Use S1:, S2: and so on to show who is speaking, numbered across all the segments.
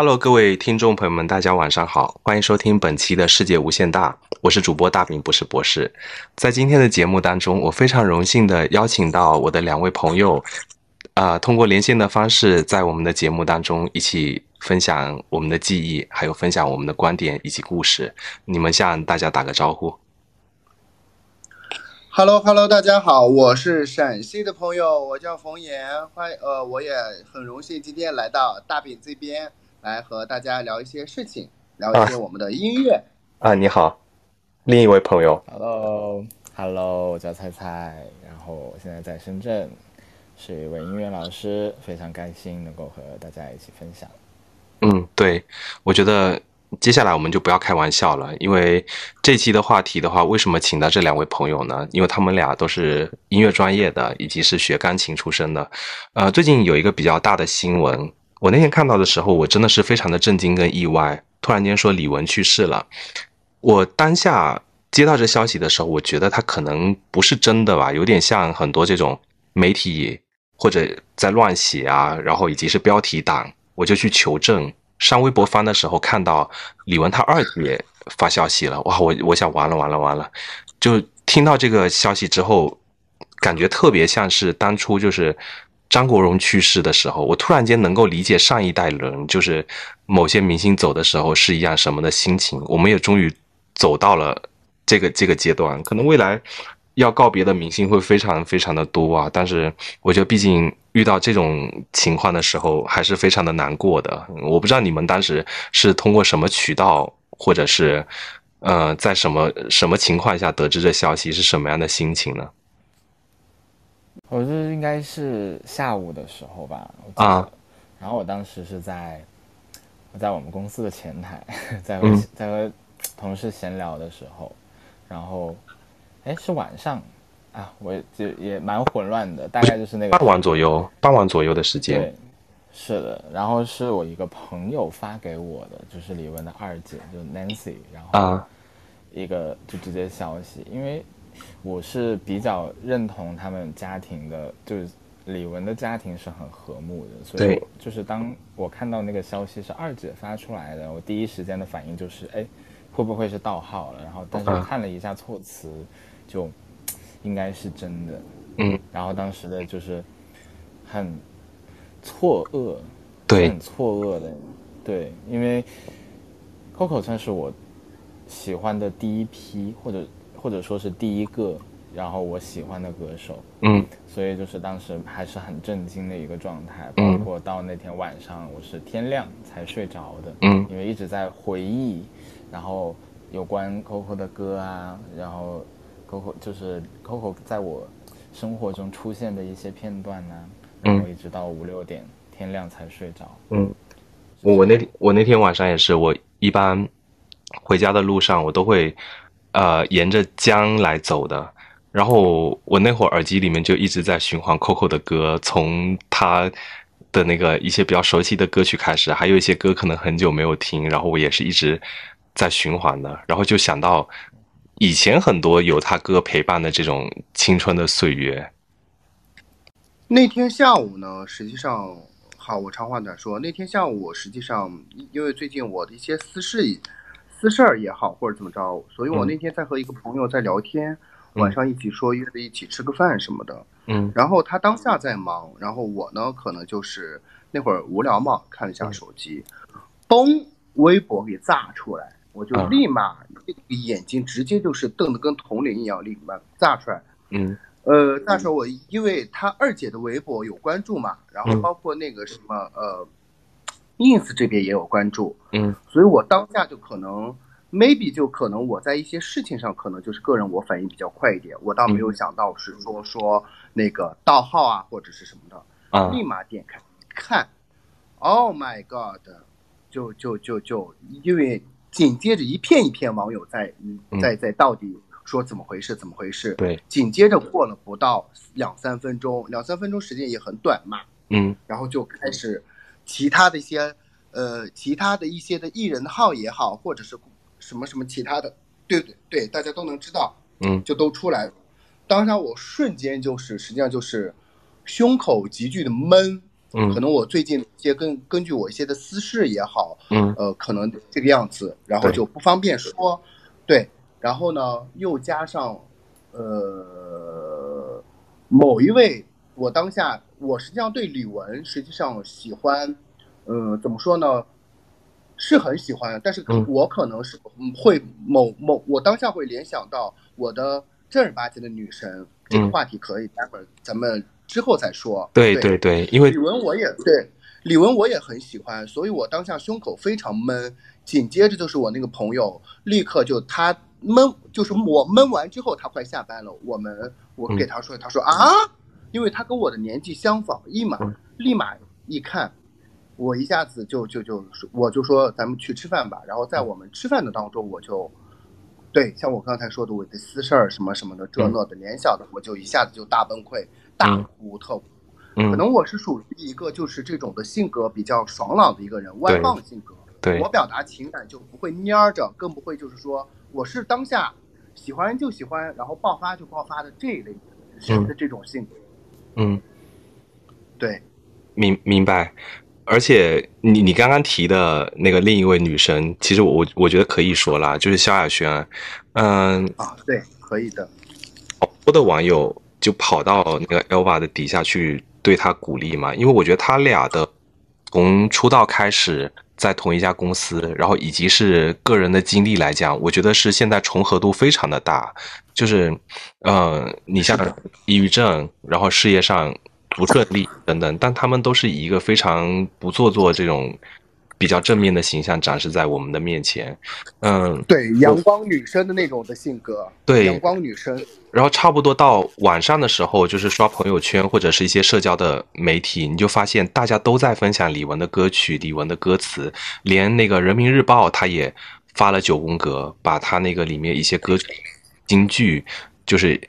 S1: Hello，各位听众朋友们，大家晚上好，欢迎收听本期的世界无限大，我是主播大饼，不是博士。在今天的节目当中，我非常荣幸的邀请到我的两位朋友，啊、通过连线的方式，在我们的节目当中一起分享我们的记忆，还有分享我们的观点以及故事。你们向大家打个招呼。
S2: Hello Hello，大家好，我是陕西的朋友，我叫冯岩，欢呃，我也很荣幸今天来到大饼这边来和大家聊一些事情，聊一些我们的音乐。
S1: 啊，你好，另一位朋友。
S3: Hello，Hello，我叫菜菜，然后我现在在深圳，是一位音乐老师，非常开心能够和大家一起分享。
S1: 嗯，对，我觉得接下来我们就不要开玩笑了，因为这期的话题的话，为什么请到这两位朋友呢？因为他们俩都是音乐专业的，以及是学钢琴出身的。呃，最近有一个比较大的新闻，我那天看到的时候，我真的是非常的震惊跟意外。突然间说李玟去世了，我当下接到这消息的时候，我觉得他可能不是真的吧，有点像很多这种媒体或者在乱写啊，然后以及是标题党，我就去求证。上微博翻的时候看到李玟她二姐发消息了，哇，我我想完了完了完了，就听到这个消息之后，感觉特别像是当初就是张国荣去世的时候，我突然间能够理解上一代人就是某些明星走的时候是一样什么的心情。我们也终于走到了这个这个阶段，可能未来要告别的明星会非常非常的多啊。但是我觉得，毕竟遇到这种情况的时候，还是非常的难过的。我不知道你们当时是通过什么渠道，或者是呃，在什么什么情况下得知这消息，是什么样的心情呢？
S3: 我这应该是下午的时候吧，我记得。
S1: 啊。
S3: 然后我当时是在我在我们公司的前台，在和、
S1: 嗯。
S3: 在和同事闲聊的时候，然后哎是晚上啊，我也就也蛮混乱的，大概就是那个
S1: 傍晚左右，傍晚左右的时间。
S3: 对，是的，然后是我一个朋友发给我的，就是李玟的二姐，就是 Nancy，然后
S1: 啊。
S3: 一个就直接消息，因为我是比较认同他们家庭的，就是李玟的家庭是很和睦的，所以就是当我看到那个消息是二姐发出来的，我第一时间的反应就是，哎，会不会是盗号了？然后但是看了一下措辞，就应该是真的，
S1: 嗯，
S3: 然后当时的就是很错愕，
S1: 对
S3: 很错愕的，对，因为 Coco 算是我喜欢的第一批，或者或者说是第一个，然后我喜欢的歌手，
S1: 嗯。
S3: 所以就是当时还是很震惊的一个状态，
S1: 嗯。
S3: 包括到那天晚上我是天亮才睡着的，
S1: 嗯。
S3: 因为一直在回忆，然后有关 Coco 的歌啊，然后 Coco 就是 Coco 在我生活中出现的一些片段呐、然后一直到五六点天亮才睡着。
S1: 嗯，我我那天我那天晚上也是，我一般回家的路上我都会呃沿着江来走的。然后我那会儿耳机里面就一直在循环 Coco 的歌，从他的那个一些比较熟悉的歌曲开始，还有一些歌可能很久没有听，然后我也是一直在循环的。然后就想到以前很多有他歌陪伴的这种青春的岁月。
S2: 那天下午呢，实际上，好，我长话短说，那天下午我实际上因为最近我的一些私事、私事儿也好，或者怎么着，所以我
S1: 嗯。
S2: 那天在和一个朋友在聊天，
S1: 嗯。
S2: 晚上一起说约着一起吃个饭什么的。
S1: 嗯。
S2: 然后他当下在忙，然后我呢可能就是那会儿无聊嘛，看了一下手机，嘣，微博给炸出来，我就
S1: 啊。
S2: 立马这个眼睛直接就是瞪得跟铜铃一样，立马炸出来。
S1: 嗯。
S2: 呃，那时候我因为他二姐的微博有关注嘛，然后
S1: 嗯。
S2: 包括那个什么呃，ins 这边也有关注，
S1: 嗯。
S2: 所以我当下就可能 maybe 就可能我在一些事情上可能就是个人我反应比较快一点，我倒没有
S1: 嗯。
S2: 想到是说说那个盗号啊或者是什么的，
S1: 啊。
S2: 立马点开看，Oh my God，就就就就因为紧接着一片一片网友在
S1: 嗯。
S2: 在在到底说怎么回事怎么回事，
S1: 对，
S2: 紧接着过了不到两三分钟，两三分钟时间也很短嘛，
S1: 嗯。
S2: 然后就开始其他的一些呃其他的一些的艺人号也好，或者是什么什么其他的，对对对，大家都能知道，
S1: 嗯。
S2: 就都出来了。当下我瞬间就是实际上就是胸口急剧的闷，
S1: 嗯，
S2: 可能我最近一些根根据我一些的私事也好，
S1: 嗯，
S2: 呃，可能这个样子，然后就不方便说，对，然后呢，又加上，呃，某一位，我当下我实际上对李玟实际上喜欢，嗯，怎么说呢？是很喜欢，但是我可能是会某某，我当下会联想到我的正儿八经的女神。这个话题可以待会儿咱们之后再说。
S1: 对
S2: 对
S1: 对，因为
S2: 李玟我也对李玟我也很喜欢，所以我当下胸口非常闷。紧接着就是我那个朋友，立刻就他闷，就是我闷完之后，他快下班了。我们我给他说，他说啊，因为他跟我的年纪相仿，立马立马一看。我一下子就就就我就说咱们去吃饭吧，然后在我们吃饭的当中，我就，对，像我刚才说的我的私事儿什么什么的这那的联想的，我就一下子就大崩溃，大哭特哭。可能我是属于一个就是这种的性格比较爽朗的一个人，外放性格。
S1: 对。
S2: 我表达情感就不会蔫着，更不会就是说我是当下喜欢就喜欢，然后爆发就爆发的这一类人的这种性格。
S1: 嗯。
S2: 对。
S1: 明明白。而且你你刚刚提的那个另一位女神，其实我我觉得可以说啦，就是萧亚轩，嗯
S2: 啊，对，可以的。
S1: 好多的网友就跑到那个 Elva 的底下去对她鼓励嘛，因为我觉得他俩的从出道开始在同一家公司，然后以及是个人的经历来讲，我觉得是现在重合度非常的大。就是，嗯，你像抑郁症，然后事业上。不顺利等等，但他们都是以一个非常不做作这种比较正面的形象展示在我们的面前。嗯，
S2: 对，阳光女生的那种的性格，
S1: 对，
S2: 阳光女生。
S1: 然后差不多到晚上的时候，就是刷朋友圈或者是一些社交的媒体，你就发现大家都在分享李玟的歌曲、李玟的歌词，连那个人民日报他也发了九宫格，把他那个里面一些歌曲京剧就是。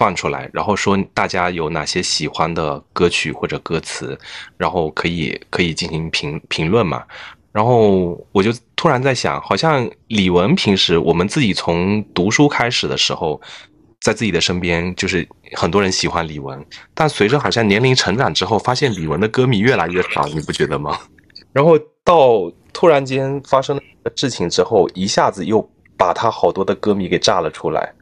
S1: 放出来，然后说大家有哪些喜欢的歌曲或者歌词，然后可以可以进行评评论嘛。然后我就突然在想，好像李玟平时我们自己从读书开始的时候，在自己的身边就是很多人喜欢李玟，但随着好像年龄成长之后，发现李玟的歌迷越来越少，你不觉得吗？然后到突然间发生了事情之后，一下子又把他好多的歌迷给炸了出来，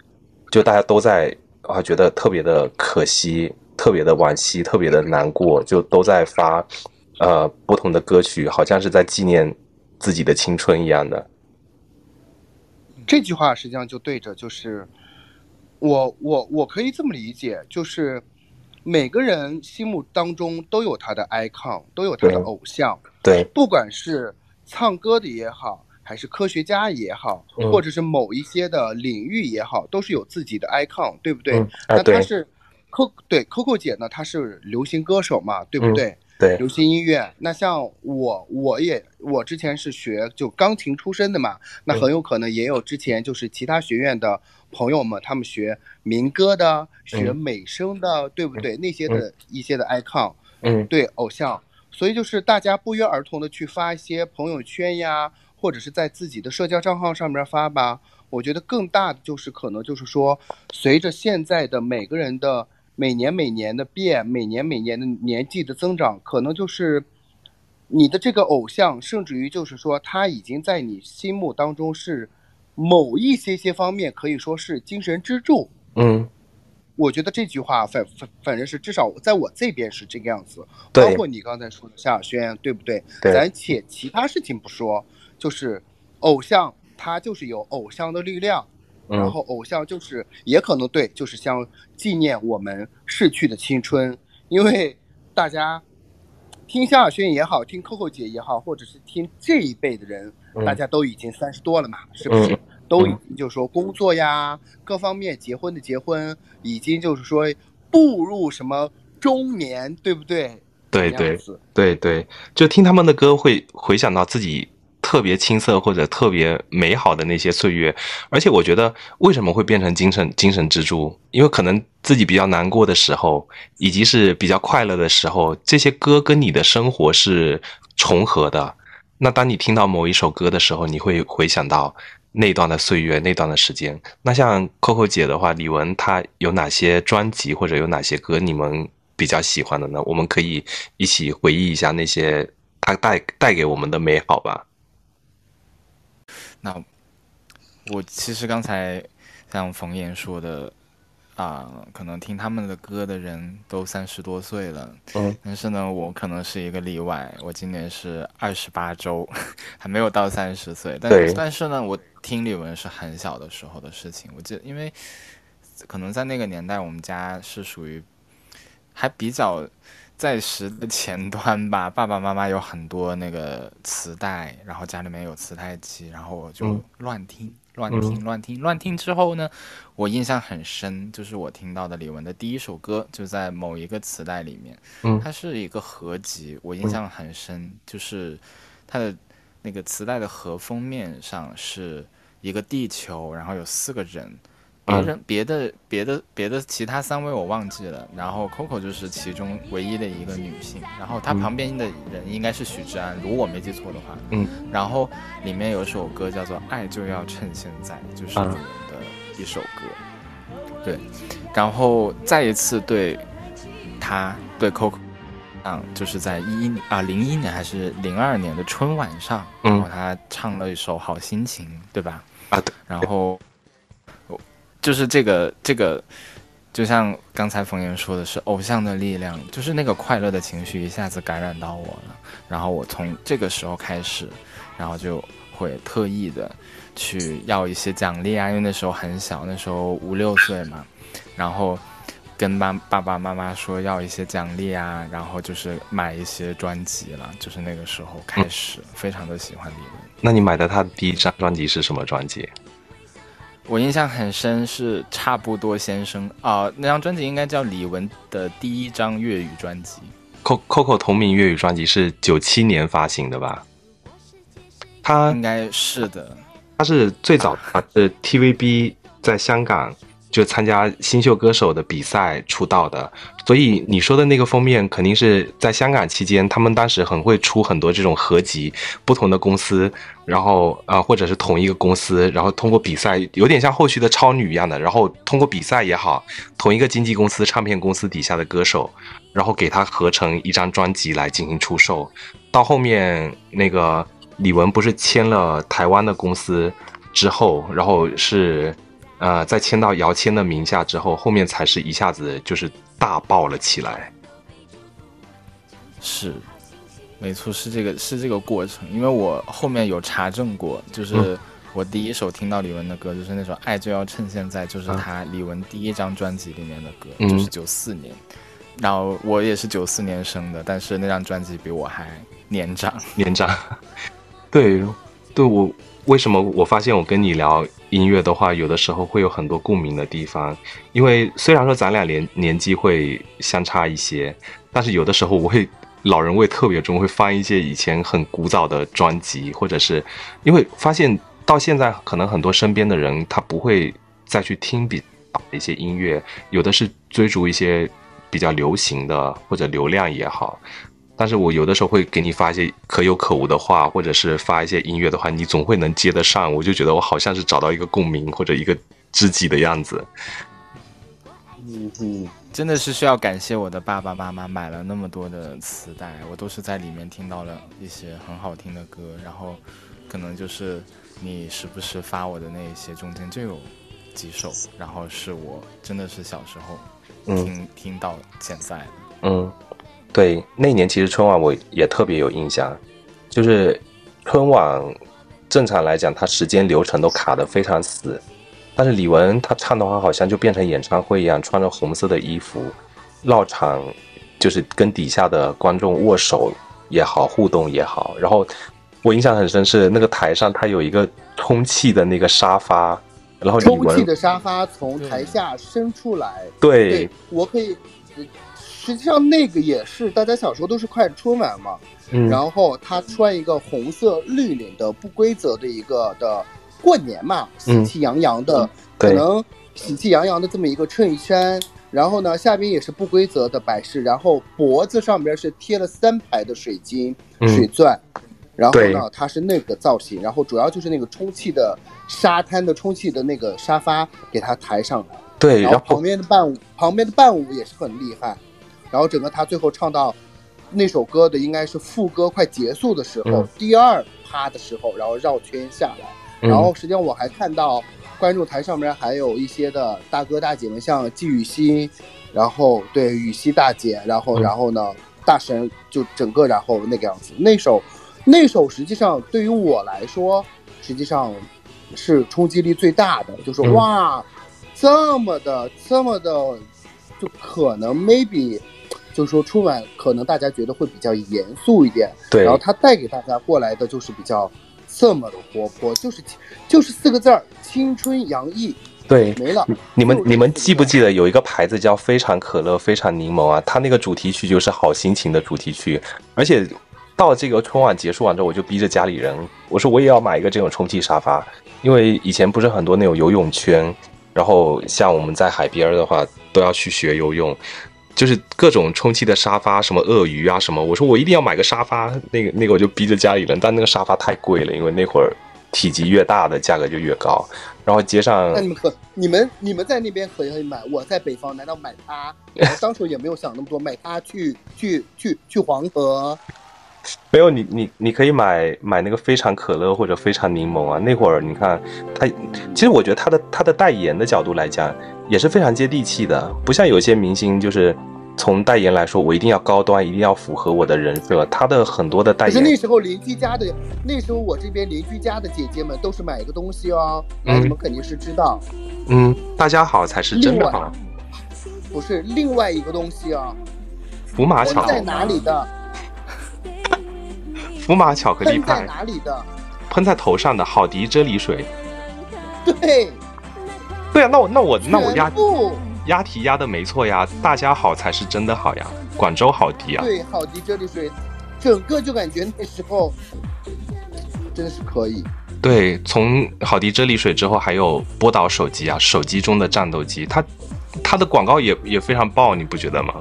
S1: 就大家都在。啊，觉得特别的可惜，特别的惋惜，特别的难过，就都在发，呃，不同的歌曲，好像是在纪念自己的青春一样的。
S2: 这句话实际上就对着，就是我我我可以这么理解，就是每个人心目当中都有他的 icon，都有他的偶像，
S1: 对，
S2: 不管是唱歌的也好。还是科学家也好，或者是某一些的领域也好，都是有自己的 icon，对不对？那他是，Co 对 Coco 姐呢？她是流行歌手嘛，对不对？
S1: 对，
S2: 流行音乐。那像我，我也我之前是学就钢琴出身的嘛，那很有可能也有之前就是其他学院的朋友们，他们学民歌的，学美声的，对不对？那些的一些的 icon，
S1: 嗯，
S2: 对偶像，所以就是大家不约而同的去发一些朋友圈呀。或者是在自己的社交账号上面发吧，我觉得更大的就是可能就是说，随着现在的每个人的每年每年的变，每年每年的年纪的增长，可能就是你的这个偶像，甚至于就是说他已经在你心目当中是某一些些方面可以说是精神支柱。
S1: 嗯，
S2: 我觉得这句话反反反正是至少在我这边是这个样子。包括你刚才说的夏小轩，对不对？
S1: 对。
S2: 咱且其他事情不说。就是偶像，他就是有偶像的力量，然后偶像就是也可能对，就是像纪念我们逝去的青春，因为大家听萧亚轩也好，听 Coco 姐也好，或者是听这一辈的人，大家都已经三十多了嘛，是不是？都已经就是说工作呀，各方面结婚的结婚，已经就是说步入什么中年，对不对？
S1: 对对对对，就听他们的歌会回想到自己。特别青涩或者特别美好的那些岁月，而且我觉得为什么会变成精神精神支柱？因为可能自己比较难过的时候，以及是比较快乐的时候，这些歌跟你的生活是重合的。那当你听到某一首歌的时候，你会回想到那段的岁月、那段的时间。那像 Coco 姐的话，李玟她有哪些专辑或者有哪些歌，你们比较喜欢的呢？我们可以一起回忆一下那些他带带给我们的美好吧。
S3: 那我其实刚才像冯岩说的。啊，可能听他们的歌的人都三十多岁了，嗯，但是呢，我可能是一个例外，我今年是二十八周，还没有到三十岁，但但是呢，我听李玟是很小的时候的事情，我记得，因为可能在那个年代，我们家是属于还比较在时的前端吧，爸爸妈妈有很多那个磁带，然后家里面有磁带机，然后我就乱听。乱听乱听乱听之后呢，我印象很深，就是我听到的李玟的第一首歌就在某一个磁带里面，嗯，它是一个合集，我印象很深，就是它的那个磁带的盒封面上是一个地球，然后有四个人。别人别的别的别的其他三位我忘记了，然后 Coco 就是其中唯一的一个女性，然后她旁边的人应该是许志安，如果我没记错的话。嗯。然后里面有一首歌叫做《爱就要趁现在》，就是一首歌。对。然后再一次对她对 Coco，嗯，就是在一一啊零一年还是零二年的春晚上，然后她唱了一首《好心情》，对吧？
S1: 啊，对。
S3: 然后。就是这个这个，就像刚才冯岩说的是偶像的力量，就是那个快乐的情绪一下子感染到我了，然后我从这个时候开始，然后就会特意的去要一些奖励啊，因为那时候很小，那时候五六岁嘛，然后跟妈爸爸妈妈说要一些奖励啊，然后就是买一些专辑了，就是那个时候开始非常的喜欢李玟。
S1: 那你买的他第一张专辑是什么专辑？
S3: 我印象很深，是差不多先生啊，那张专辑应该叫李玟的第一张粤语专辑。
S1: Coco 同名粤语专辑是九七年发行的吧？他
S3: 应该是的，
S1: 他是最早是 TVB 在香港。就参加新秀歌手的比赛出道的，所以你说的那个封面肯定是在香港期间，他们当时很会出很多这种合集，不同的公司，然后呃或者是同一个公司，然后通过比赛，有点像后续的超女一样的，然后通过比赛也好，同一个经纪公司、唱片公司底下的歌手，然后给他合成一张专辑来进行出售。到后面那个李玟不是签了台湾的公司之后，然后是。呃，在签到姚谦的名下之后，后面才是一下子就是大爆了起来。
S3: 是，没错，是这个是这个过程。因为我后面有查证过，就是我第一首听到李玟的歌，就是那首《爱就要趁现在》，就是他李玟第一张专辑里面的歌，就是九四年。然后我也是九四年生的，但是那张专辑比我还年长。
S1: 年长，对，对我。为什么我发现我跟你聊音乐的话，有的时候会有很多共鸣的地方？因为虽然说咱俩年年纪会相差一些，但是有的时候我会老人味特别重，会翻一些以前很古早的专辑，或者是因为发现到现在，可能很多身边的人他不会再去听比一些音乐，有的是追逐一些比较流行的或者流量也好。但是我有的时候会给你发一些可有可无的话，或者是发一些音乐的话，你总会能接得上。我就觉得我好像是找到一个共鸣或者一个知己的样子。
S3: 嗯嗯，真的是需要感谢我的爸爸妈妈买了那么多的磁带，我都是在里面听到了一些很好听的歌，然后可能就是你时不时发我的那一些中间就有几首，然后是我真的是小时候听听到现在的。
S1: 嗯。对，那年其实春晚我也特别有印象，就是春晚正常来讲，它时间流程都卡得非常死，但是李玟她唱的话，好像就变成演唱会一样，穿着红色的衣服绕场，就是跟底下的观众握手也好，互动也好。然后我印象很深是那个台上，它有一个充气的那个沙发，然后
S2: 充气的沙发从台下伸出来，
S1: 对
S2: 我可以。实际上那个也是，大家小时候都是看春晚嘛，然后他穿一个红色绿领的不规则的一个的过年嘛，喜气洋洋的，可能喜气洋洋的这么一个衬衫，然后呢下边也是不规则的摆饰，然后脖子上边是贴了三排的水晶水钻，然后呢它是那个造型，然后主要就是那个充气的沙滩的充气的那个沙发给它抬上来，
S1: 对，
S2: 然后旁边的伴舞旁边的伴舞也是很厉害。然后整个他最后唱到那首歌的应该是副歌快结束的时候，第二趴的时候，然后绕圈下来，然后实际上我还看到观众台上面还有一些的大哥大姐们，像季雨欣，然后对雨熙大姐，然后然后呢大神就整个然后那个样子，那首那首实际上对于我来说，实际上是冲击力最大的，就是哇。这么的，这么的，就可能 maybe，就是说春晚可能大家觉得会比较严肃一点，
S1: 对。
S2: 然后他带给大家过来的就是比较这么的活泼，就是就是四个字儿青春洋溢。
S1: 对，
S2: 没了。
S1: 你们你们记不记得有一个牌子叫非常可乐非常柠檬啊？它那个主题曲就是好心情的主题曲，而且到这个春晚结束完之后，我就逼着家里人，我说我也要买一个这种充气沙发，因为以前不是很多那种游泳圈。然后像我们在海边的话，都要去学游泳，就是各种充气的沙发，什么鳄鱼啊什么。我说我一定要买个沙发，那个那个我就逼着家里人，但那个沙发太贵了，因为那会儿体积越大的价格就越高。然后街上，
S2: 那你们可你们你们在那边可以买，我在北方难道买它？我当初也没有想那么多，买它去去去去黄河。
S1: 没有你，你你可以买买那个非常可乐或者非常柠檬啊。那会儿你看他，其实我觉得他的他的代言的角度来讲也是非常接地气的，不像有些明星就是从代言来说，我一定要高端，一定要符合我的人设。他的很多的代言，
S2: 可是那时候邻居家的，那时候我这边邻居家的姐姐们都是买一个东西哦，那你们肯定是知道。
S1: 嗯，大家好才是真的好。
S2: 不是另外一个东西啊，
S1: 福马巧
S2: 在哪里的？
S1: 福马巧克力派
S2: 在哪里的？
S1: 喷在头上的好迪啫喱水。
S2: 对，
S1: 对啊，那我那我那我压压题压的没错呀，大家好才是真的好呀，广州好迪啊。
S2: 对，好迪啫喱水，整个就感觉那时候真的是可以。
S1: 对，从好迪啫喱水之后，还有波导手机啊，手机中的战斗机，它它的广告也也非常爆，你不觉得吗？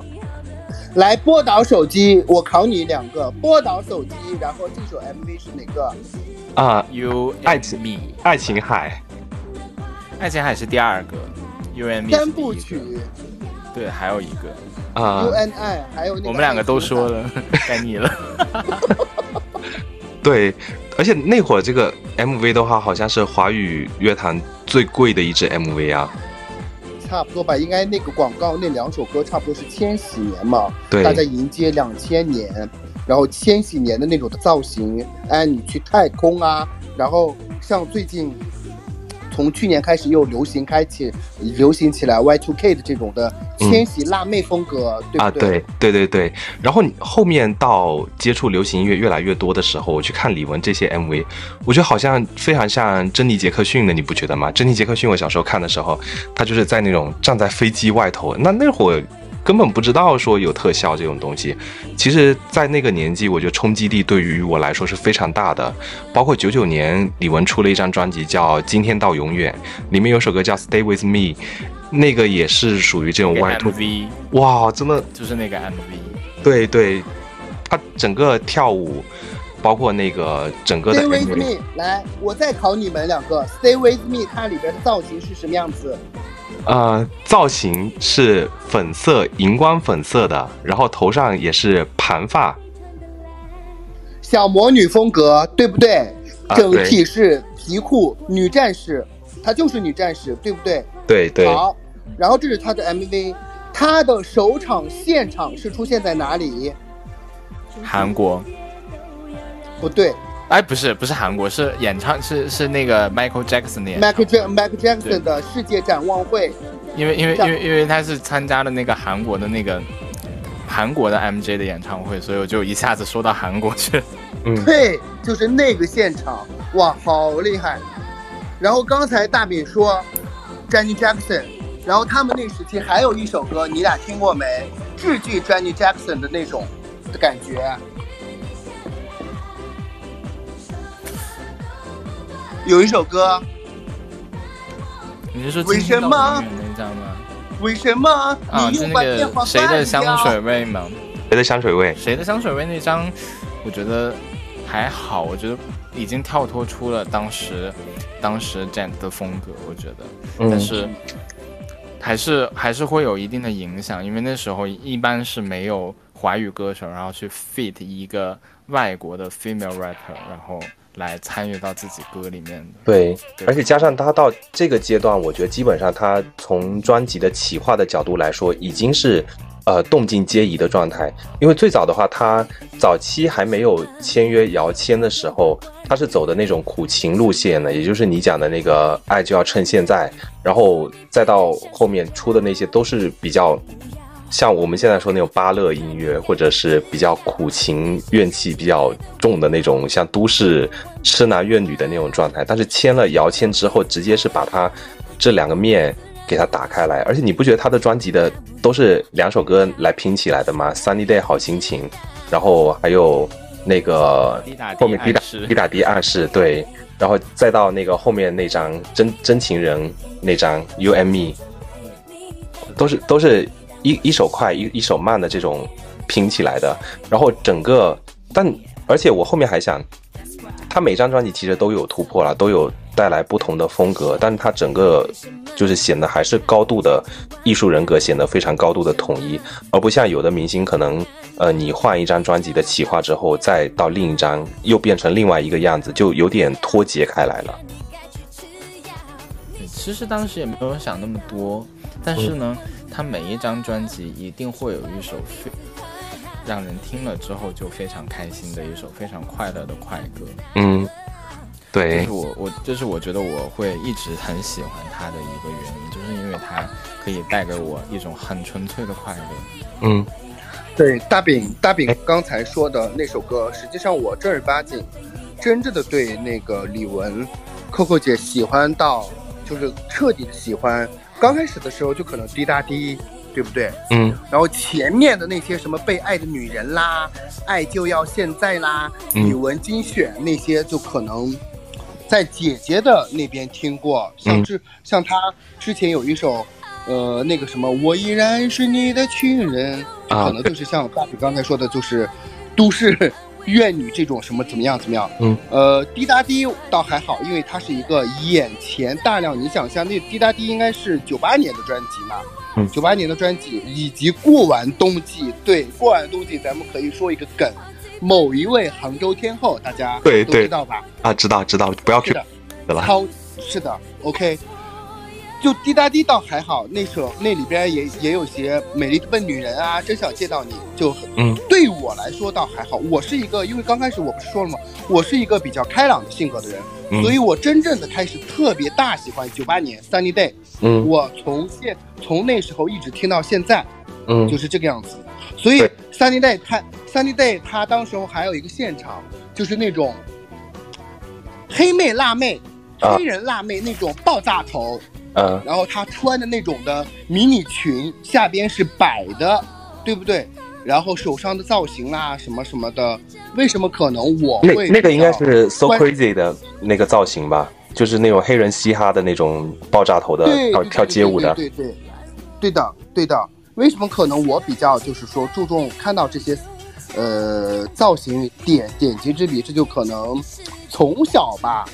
S2: 来波导手机，我考你两个波导手机，然后这首 MV 是哪个？
S1: 啊
S3: ，You
S1: 爱情
S3: 米
S1: 爱情海，
S3: 爱情海是第二个，U N
S2: 三部曲，
S3: 对，还有一个。
S1: 啊
S2: ，U N I，还有
S3: 我们两个都说了，该你了。
S1: 对，而且那会儿这个 MV 的话，好像是华语乐坛最贵的一支 MV 啊。
S2: 差不多吧，应该那个广告那两首歌差不多是千禧年嘛，
S1: 对，
S2: 大家迎接两千年，然后千禧年的那种的造型，哎，你去太空啊，然后像最近。从去年开始又流行开启流行起来 Y2K 的这种的千禧辣妹风格，对
S1: 不对？啊，对对对对。然后后面到接触流行音乐越来越多的时候，我去看李玟这些 MV，我觉得好像非常像珍妮杰克逊的，你不觉得吗？珍妮杰克逊，我小时候看的时候，她就是在那种站在飞机外头，那那会儿。根本不知道说有特效这种东西，其实，在那个年纪，我觉得冲击力对于我来说是非常大的。包括九九年，李玟出了一张专辑叫《今天到永远》，里面有首歌叫《Stay with Me》，那个也是属于这种
S3: Y to V。
S1: 哇，真的
S3: 就是那个 MV。
S1: 对对，他整个跳舞，包括那个整个的
S2: Stay with Me。来，我再考你们两个，Stay with Me，它里边的造型是什么样子？
S1: 呃，造型是粉色荧光粉色的，然后头上也是盘发，
S2: 小魔女风格，对不对？整体是皮裤女战士，她就是女战士，对不对？
S1: 对对。
S2: 好，然后这是她的 MV，她的首场现场是出现在哪里？
S3: 韩国。
S2: 不对。
S3: 哎，不是，不是韩国，是演唱，是是那个 Michael Jackson 的
S2: Michael Michael Jackson 的世界展望会。
S3: 因为因为因为因为他是参加了那个韩国的那个韩国的 MJ 的演唱会，所以我就一下子说到韩国去。
S1: 嗯，
S2: 对，就是那个现场，哇，好厉害！然后刚才大饼说 Jenny Jackson，然后他们那时期还有一首歌，你俩听过没？致敬 Jenny Jackson 的那种的感觉。有一首歌，
S3: 你是说
S2: 为什么
S3: 那张吗？
S2: 为什么
S3: 啊？是那个谁的香水味吗？
S1: 谁的香水味？
S3: 谁的香水味？那张我觉得还好，我觉得已经跳脱出了当时当时 j e n 的风格，我觉得。但是还是还是会有一定的影响，因为那时候一般是没有华语歌手，然后去 fit 一个外国的 female rapper，然后来参与到自己歌里面的。
S1: 对，而且加上他到这个阶段，我觉得基本上他从专辑的企划的角度来说，已经是。呃，动静皆宜的状态，因为最早的话，他早期还没有签约姚谦的时候，他是走的那种苦情路线的，也就是你讲的那个爱就要趁现在，然后再到后面出的那些都是比较像我们现在说那种巴乐音乐，或者是比较苦情怨气比较重的那种，像都市痴男怨女的那种状态。但是签了姚谦之后，直接是把他这两个面。给他打开来，而且你不觉得他的专辑的都是两首歌来拼起来的吗？Sunny Day 好心情，然后还有那个后面滴答滴答滴暗示，对，然后再到那个后面那张真真情人那张 U M E，都是都是一一手快一一手慢的这种拼起来的，然后整个，但而且我后面还想，他每张专辑其实都有突破了，都有。带来不同的风格，但是他整个就是显得还是高度的艺术人格，显得非常高度的统一，而不像有的明星可能，呃，你换一张专辑的企划之后，再到另一张又变成另外一个样子，就有点脱节开来了。
S3: 其实当时也没有想那么多，但是呢，他每一张专辑一定会有一首非让人听了之后就非常开心的一首非常快乐的快歌。
S1: 嗯。对，
S3: 就是我我就是我觉得我会一直很喜欢他的一个原因，就是因为他可以带给我一种很纯粹的快乐。
S1: 嗯，
S2: 对，大饼大饼刚才说的那首歌，实际上我正儿八经真正的对那个李玟，Coco 姐喜欢到就是彻底的喜欢。刚开始的时候就可能滴答滴，对不对？
S1: 嗯。
S2: 然后前面的那些什么被爱的女人啦，爱就要现在啦，语文精选那些就可能。在姐姐的那边听过，像之像她之前有一首，呃，那个什么，我依然是你的情人，可能就是像大比刚才说的，就是都市怨女这种什么怎么样怎么样。
S1: 嗯，
S2: 呃，滴答滴倒还好，因为它是一个眼前大量，你想像那滴答滴应该是九八年的专辑嘛，
S1: 嗯，
S2: 九八年的专辑以及过完冬季，对，过完冬季咱们可以说一个梗。某一位杭州天后，大家对
S1: 都
S2: 知道吧？
S1: 啊，知道知道，不要去
S2: 对吧，超是的，OK。就滴答滴倒还好，那首那里边也也有些美丽的笨女人啊，真想见到你，就
S1: 嗯，
S2: 对我来说倒还好。我是一个，因为刚开始我不是说了吗？我是一个比较开朗的性格的人，所以我真正的开始特别大喜欢九八年 Sunny Day。
S1: 嗯，
S2: 我从现从那时候一直听到现在，
S1: 嗯，
S2: 就是这个样子。所以 Sunny Day 他。Sunny Day，他当时候还有一个现场，就是那种黑妹辣妹、黑人辣妹那种爆炸头，
S1: 嗯，
S2: 然后她穿的那种的迷你裙，下边是摆的，对不对？然后手上的造型啦，什么什么的，为什么可能我会
S1: 那个应该是 So Crazy 的那个造型吧？就是那种黑人嘻哈的那种爆炸头的跳跳街舞的，
S2: 对对，对的对的。为什么可能我比较就是说注重看到这些？呃，造型点点睛之笔，这就可能从小吧，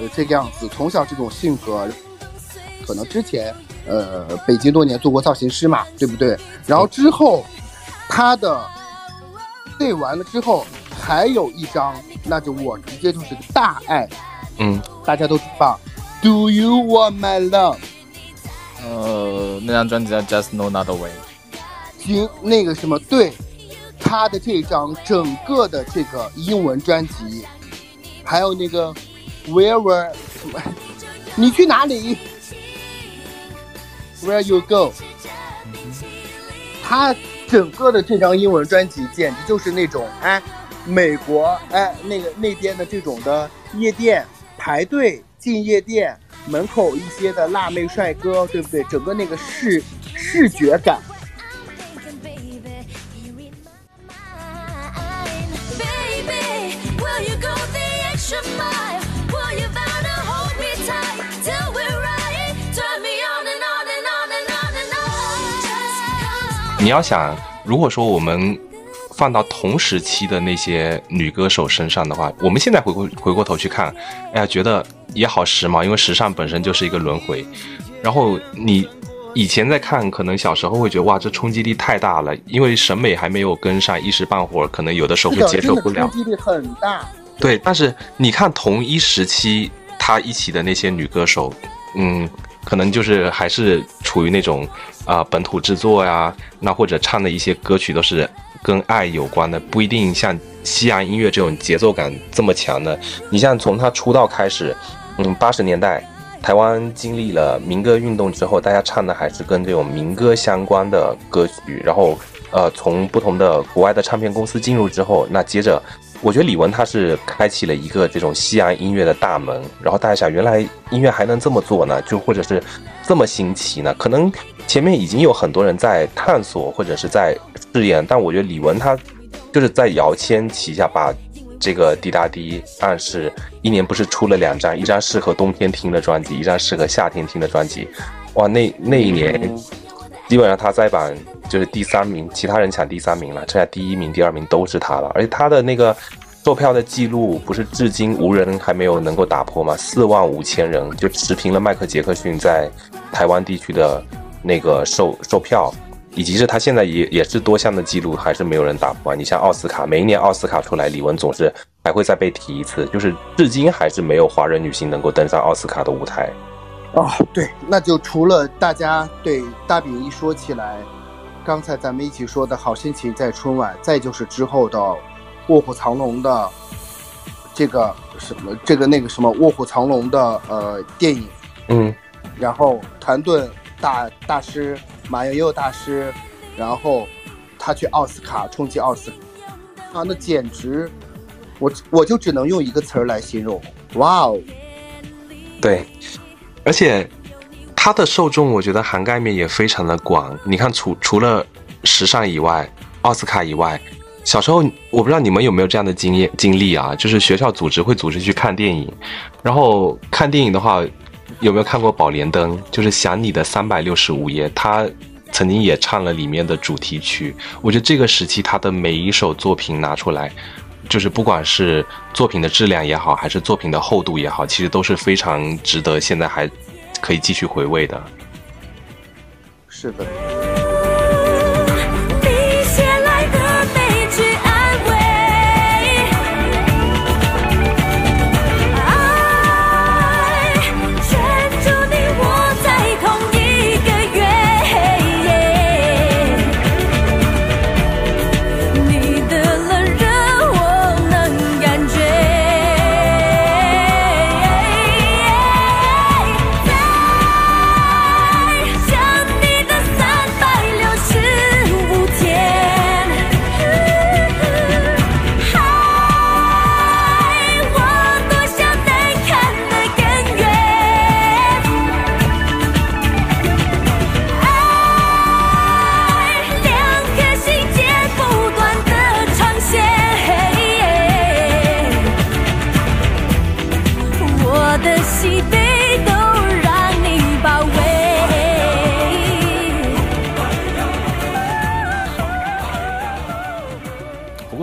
S2: 呃，这个样子，从小这种性格，可能之前呃，北京多年做过造型师嘛，对不对？然后之后他的对完了之后，还有一张，那就我直接就是个大爱，
S1: 嗯，
S2: 大家都知道，Do you want my love？
S3: 呃，那张专辑叫 Just No Another Way，
S2: 行，那个什么对。他的这张整个的这个英文专辑，还有那个 Where 什么，你去哪里？Where you go？他整个的这张英文专辑简直就是那种哎，美国哎那个那边的这种的夜店排队进夜店门口一些的辣妹帅哥，对不对？整个那个视视觉感。
S1: 你要想，如果说我们放到同时期的那些女歌手身上的话，我们现在回过回过头去看，哎呀，觉得也好时髦，因为时尚本身就是一个轮回。然后你以前在看，可能小时候会觉得哇，这冲击力太大了，因为审美还没有跟上，一时半会儿可能有的时候会接受不了。
S2: 冲击力很大。
S1: 对，但是你看同一时期她一起的那些女歌手，嗯，可能就是还是处于那种啊本土制作呀，那或者唱的一些歌曲都是跟爱有关的，不一定像西洋音乐这种节奏感这么强的。你像从他出道开始，嗯，八十年代。台湾经历了民歌运动之后，大家唱的还是跟这种民歌相关的歌曲。然后，呃，从不同的国外的唱片公司进入之后，那接着，我觉得李玟她是开启了一个这种西洋音乐的大门。然后大家想，原来音乐还能这么做呢？就或者是这么新奇呢？可能前面已经有很多人在探索或者是在试验，但我觉得李玟她就是在姚谦旗下把。这个滴答滴暗示一年不是出了两张，一张适合冬天听的专辑，一张适合夏天听的专辑。哇，那那一年基本上他在榜就是第三名，其他人抢第三名了，剩下第一名、第二名都是他了。而且他的那个售票的记录不是至今无人还没有能够打破吗？四万五千人就持平了迈克杰克逊在台湾地区的那个售售票。以及是他现在也也是多项的记录，还是没有人打破。你像奥斯卡，每一年奥斯卡出来，李玟总是还会再被提一次，就是至今还是没有华人女星能够登上奥斯卡的舞台。
S2: 哦，对，那就除了大家对大饼一说起来，刚才咱们一起说的好心情在春晚，再就是之后的《卧虎藏龙》的这个什么这个那个什么《卧虎藏龙》的呃电影，
S1: 嗯，
S2: 然后团队大大师。马友友大师，然后他去奥斯卡冲击奥斯卡，啊那简直，我我就只能用一个词儿来形容，哇哦！
S1: 对，而且他的受众我觉得涵盖面也非常的广。你看，除除了时尚以外，奥斯卡以外，小时候我不知道你们有没有这样的经验经历啊，就是学校组织会组织去看电影，然后看电影的话。有没有看过《宝莲灯》？就是想你的三百六十五夜，他曾经也唱了里面的主题曲。我觉得这个时期他的每一首作品拿出来，就是不管是作品的质量也好，还是作品的厚度也好，其实都是非常值得现在还可以继续回味的。
S2: 是的。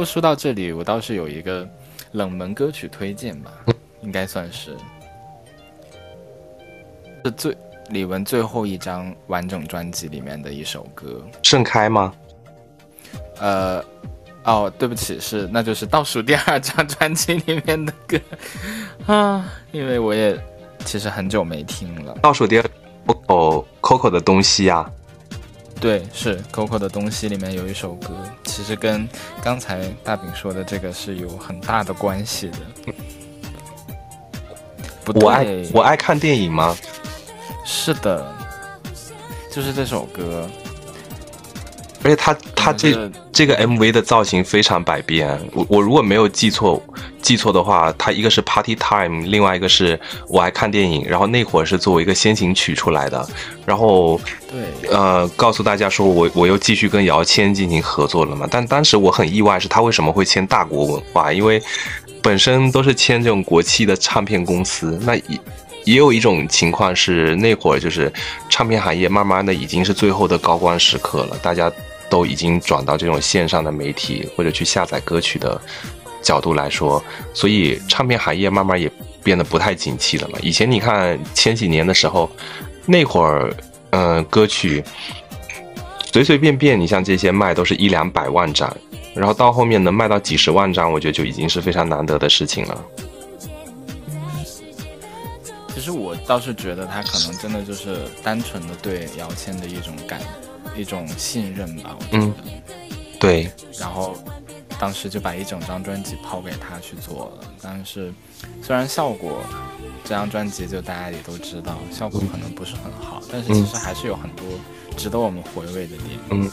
S3: 说到这里，我倒是有一个冷门歌曲推荐吧，应该算是是最李玟最后一张完整专辑里面的一首歌，《
S1: 盛开》吗？
S3: 呃，哦，对不起，是那就是倒数第二张专辑里面的歌啊，因为我也其实很久没听了。
S1: 倒数第二，Coco Coco 的东西呀。
S3: 对，是 Coco 的东西里面有一首歌，其实跟刚才大饼说的这个是有很大的关系的。
S1: 我爱我爱看电影吗？
S3: 是的，就是这首歌。
S1: 而且他他这这个 MV 的造型非常百变，我我如果没有记错记错的话，他一个是 Party Time，另外一个是我爱看电影，然后那会儿是作为一个先行曲出来的，然后
S3: 对。
S1: 呃告诉大家说我我又继续跟姚谦进行合作了嘛，但当时我很意外是他为什么会签大国文化，因为本身都是签这种国企的唱片公司，那也也有一种情况是那会儿就是唱片行业慢慢的已经是最后的高光时刻了，大家。都已经转到这种线上的媒体或者去下载歌曲的角度来说，所以唱片行业慢慢也变得不太景气了嘛。以前你看前几年的时候，那会儿嗯歌曲，随随便便你像这些卖都是一两百万张，然后到后面能卖到几十万张，我觉得就已经是非常难得的事情了。
S3: 其实我倒是觉得他可能真的就是单纯的对姚谦的一种感，一种信任吧。我觉得，
S1: 对。
S3: 然后当时就把一整张专辑抛给他去做了。但是虽然效果，这张专辑就大家也都知道，效果可能不是很好，但是其实还是有很多值得我们回味的点。
S1: 嗯。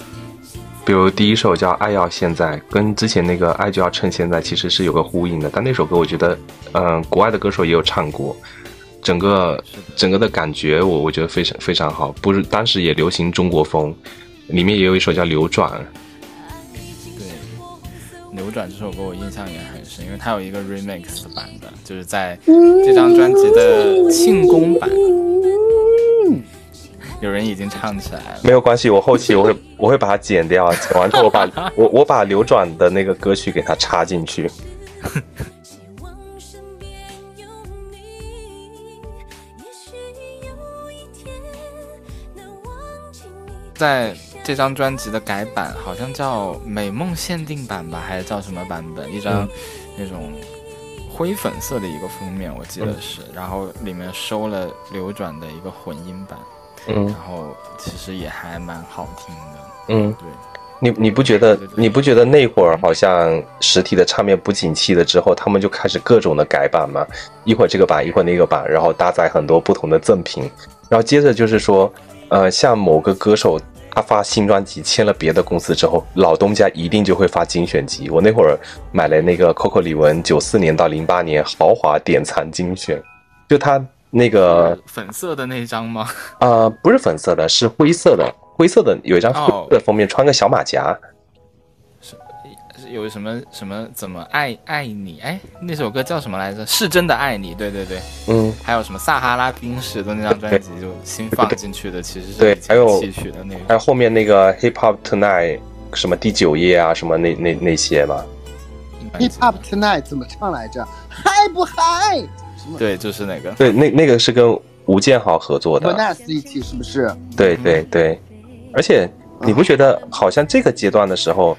S1: 比如第一首叫《爱要现在》，跟之前那个《爱就要趁现在》其实是有个呼应的。但那首歌我觉得，嗯，国外的歌手也有唱过。整个整个的感觉，我我觉得非常非常好，不是当时也流行中国风，里面也有一首叫《流转》。
S3: 对，《流转》这首歌我印象也很深，因为它有一个 remix 版的，就是在这张专辑的庆功版。有人已经唱起来了，
S1: 没有关系，我后期我会我会把它剪掉，剪完之后我把 我我把《流转》的那个歌曲给它插进去。
S3: 在这张专辑的改版，好像叫美梦限定版吧，还是叫什么版本？一张那种灰粉色的一个封面，我记得是，然后里面收了流转的一个混音版，
S1: 嗯，
S3: 然后其实也还蛮好听的，
S1: 嗯，
S3: 对，
S1: 你你不觉得你不觉得那会儿好像实体的唱片不景气了之后，他们就开始各种的改版吗？一会儿这个版，一会儿那个版，然后搭载很多不同的赠品，然后接着就是说。呃，像某个歌手，他发新专辑签了别的公司之后，老东家一定就会发精选集。我那会儿买了那个 Coco 李玟九四年到零八年豪华典藏精选，就他那个
S3: 粉色的那张吗？
S1: 啊，不是粉色的，是灰色的，灰色的有一张灰色的封面，穿个小马甲。
S3: 有什么什么怎么爱爱你？哎，那首歌叫什么来着？是真的爱你。对对对，
S1: 嗯，
S3: 还有什么撒哈拉冰石的那张专辑就新放进去的，其实是
S1: 对，还有
S3: 戏曲的那个，
S1: 还有后面那个 Hip Hop Tonight 什么第九页啊，什么那那那些嘛。
S2: Hip Hop Tonight 怎么唱来着？嗨不嗨？
S3: 对，就是那个。
S1: 对，那那个是跟吴建豪合作的。
S2: 和 Nas 一起是不是？
S1: 对对对，而且你不觉得好像这个阶段的时候？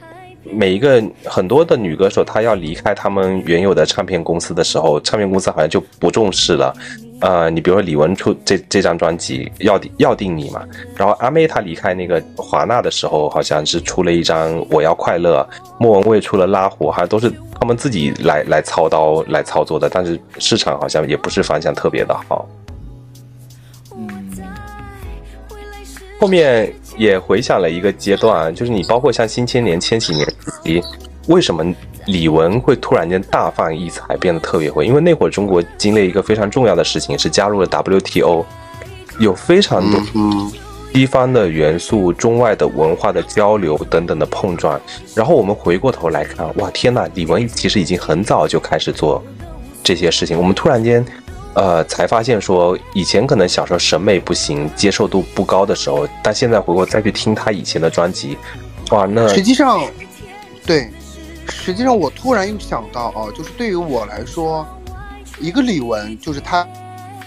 S1: 每一个很多的女歌手，她要离开他们原有的唱片公司的时候，唱片公司好像就不重视了。呃，你比如说李玟出这这张专辑要要定你嘛，然后阿妹她离开那个华纳的时候，好像是出了一张我要快乐，莫文蔚出了拉火，好像都是他们自己来来操刀来操作的，但是市场好像也不是反响特别的好。
S3: 嗯，
S1: 后面。也回想了一个阶段，就是你包括像新千年、千禧年，为什么李玟会突然间大放异彩，变得特别火？因为那会儿中国经历一个非常重要的事情，是加入了 WTO，有非常多西方的元素、中外的文化的交流等等的碰撞。然后我们回过头来看，哇，天呐，李玟其实已经很早就开始做这些事情，我们突然间。呃，才发现说以前可能小时候审美不行，接受度不高的时候，但现在回过再去听他以前的专辑，哇，那
S2: 实际上，对，实际上我突然又想到哦，就是对于我来说，一个李玟，就是他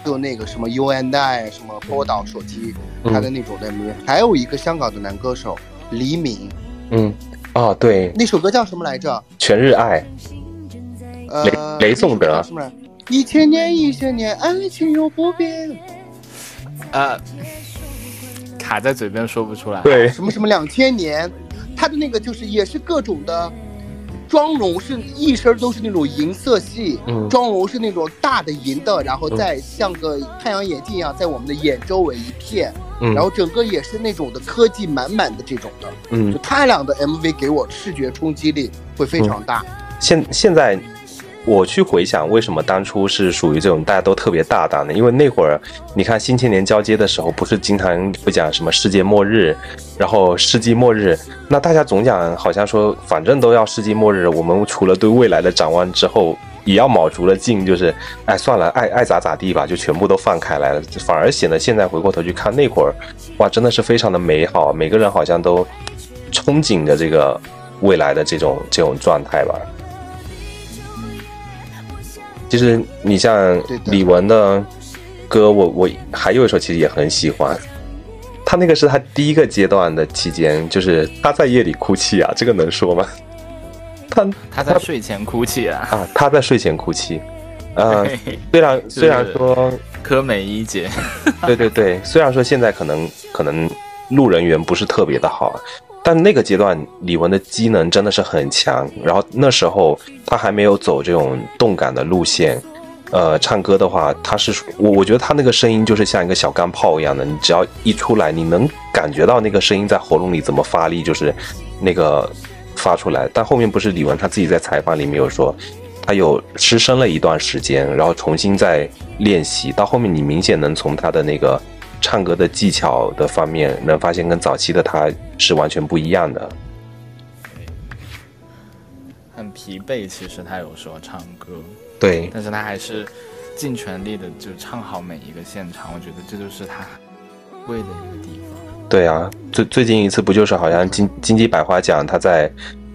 S2: 的那个什么 U N I 什么波导手机，他的那种的名，还有一个香港的男歌手黎明，
S1: 嗯，哦，对，
S2: 那首歌叫什么来着？
S1: 全日爱，雷雷颂德。
S2: 一千年，一千年，爱情永不变。
S3: 呃，卡在嘴边说不出来。
S1: 对，
S2: 什么什么两千年，他的那个就是也是各种的妆容，是一身都是那种银色系，妆容是那种大的银的，然后再像个太阳眼镜一样，在我们的眼周围一片，然后整个也是那种的科技满满的这种的。
S1: 嗯，
S2: 就他俩的 MV 给我视觉冲击力会非常大。
S1: 现现在。我去回想，为什么当初是属于这种大家都特别大胆的？因为那会儿，你看新千年交接的时候，不是经常会讲什么世界末日，然后世纪末日，那大家总讲好像说，反正都要世纪末日，我们除了对未来的展望之后，也要卯足了劲，就是哎算了，爱爱咋咋地吧，就全部都放开来了，反而显得现在回过头去看那会儿，哇，真的是非常的美好，每个人好像都憧憬着这个未来的这种这种状态吧。其实你像李玟的歌，我我还有一首其实也很喜欢，《他那个是他第一个阶段的期间，就是他在夜里哭泣啊，这个能说吗？
S3: 他他在睡前哭泣啊。
S1: 啊，他在睡前哭泣，呃，虽然 虽然说
S3: 柯美一姐，
S1: 对对对，虽然说现在可能可能路人缘不是特别的好，但那个阶段李玟的机能真的是很强，然后那时候他还没有走这种动感的路线。呃，唱歌的话，他是我，我觉得他那个声音就是像一个小钢炮一样的，你只要一出来，你能感觉到那个声音在喉咙里怎么发力，就是那个发出来。但后面不是李玟他自己在采访里面有说，他有失声了一段时间，然后重新再练习，到后面你明显能从他的那个唱歌的技巧的方面，能发现跟早期的他是完全不一样的。
S3: 很疲惫，其实他有时候唱歌。
S1: 对，
S3: 但是他还是尽全力的就唱好每一个现场，我觉得这就是他贵的一个地方。
S1: 对啊，最最近一次不就是好像金金鸡百花奖他在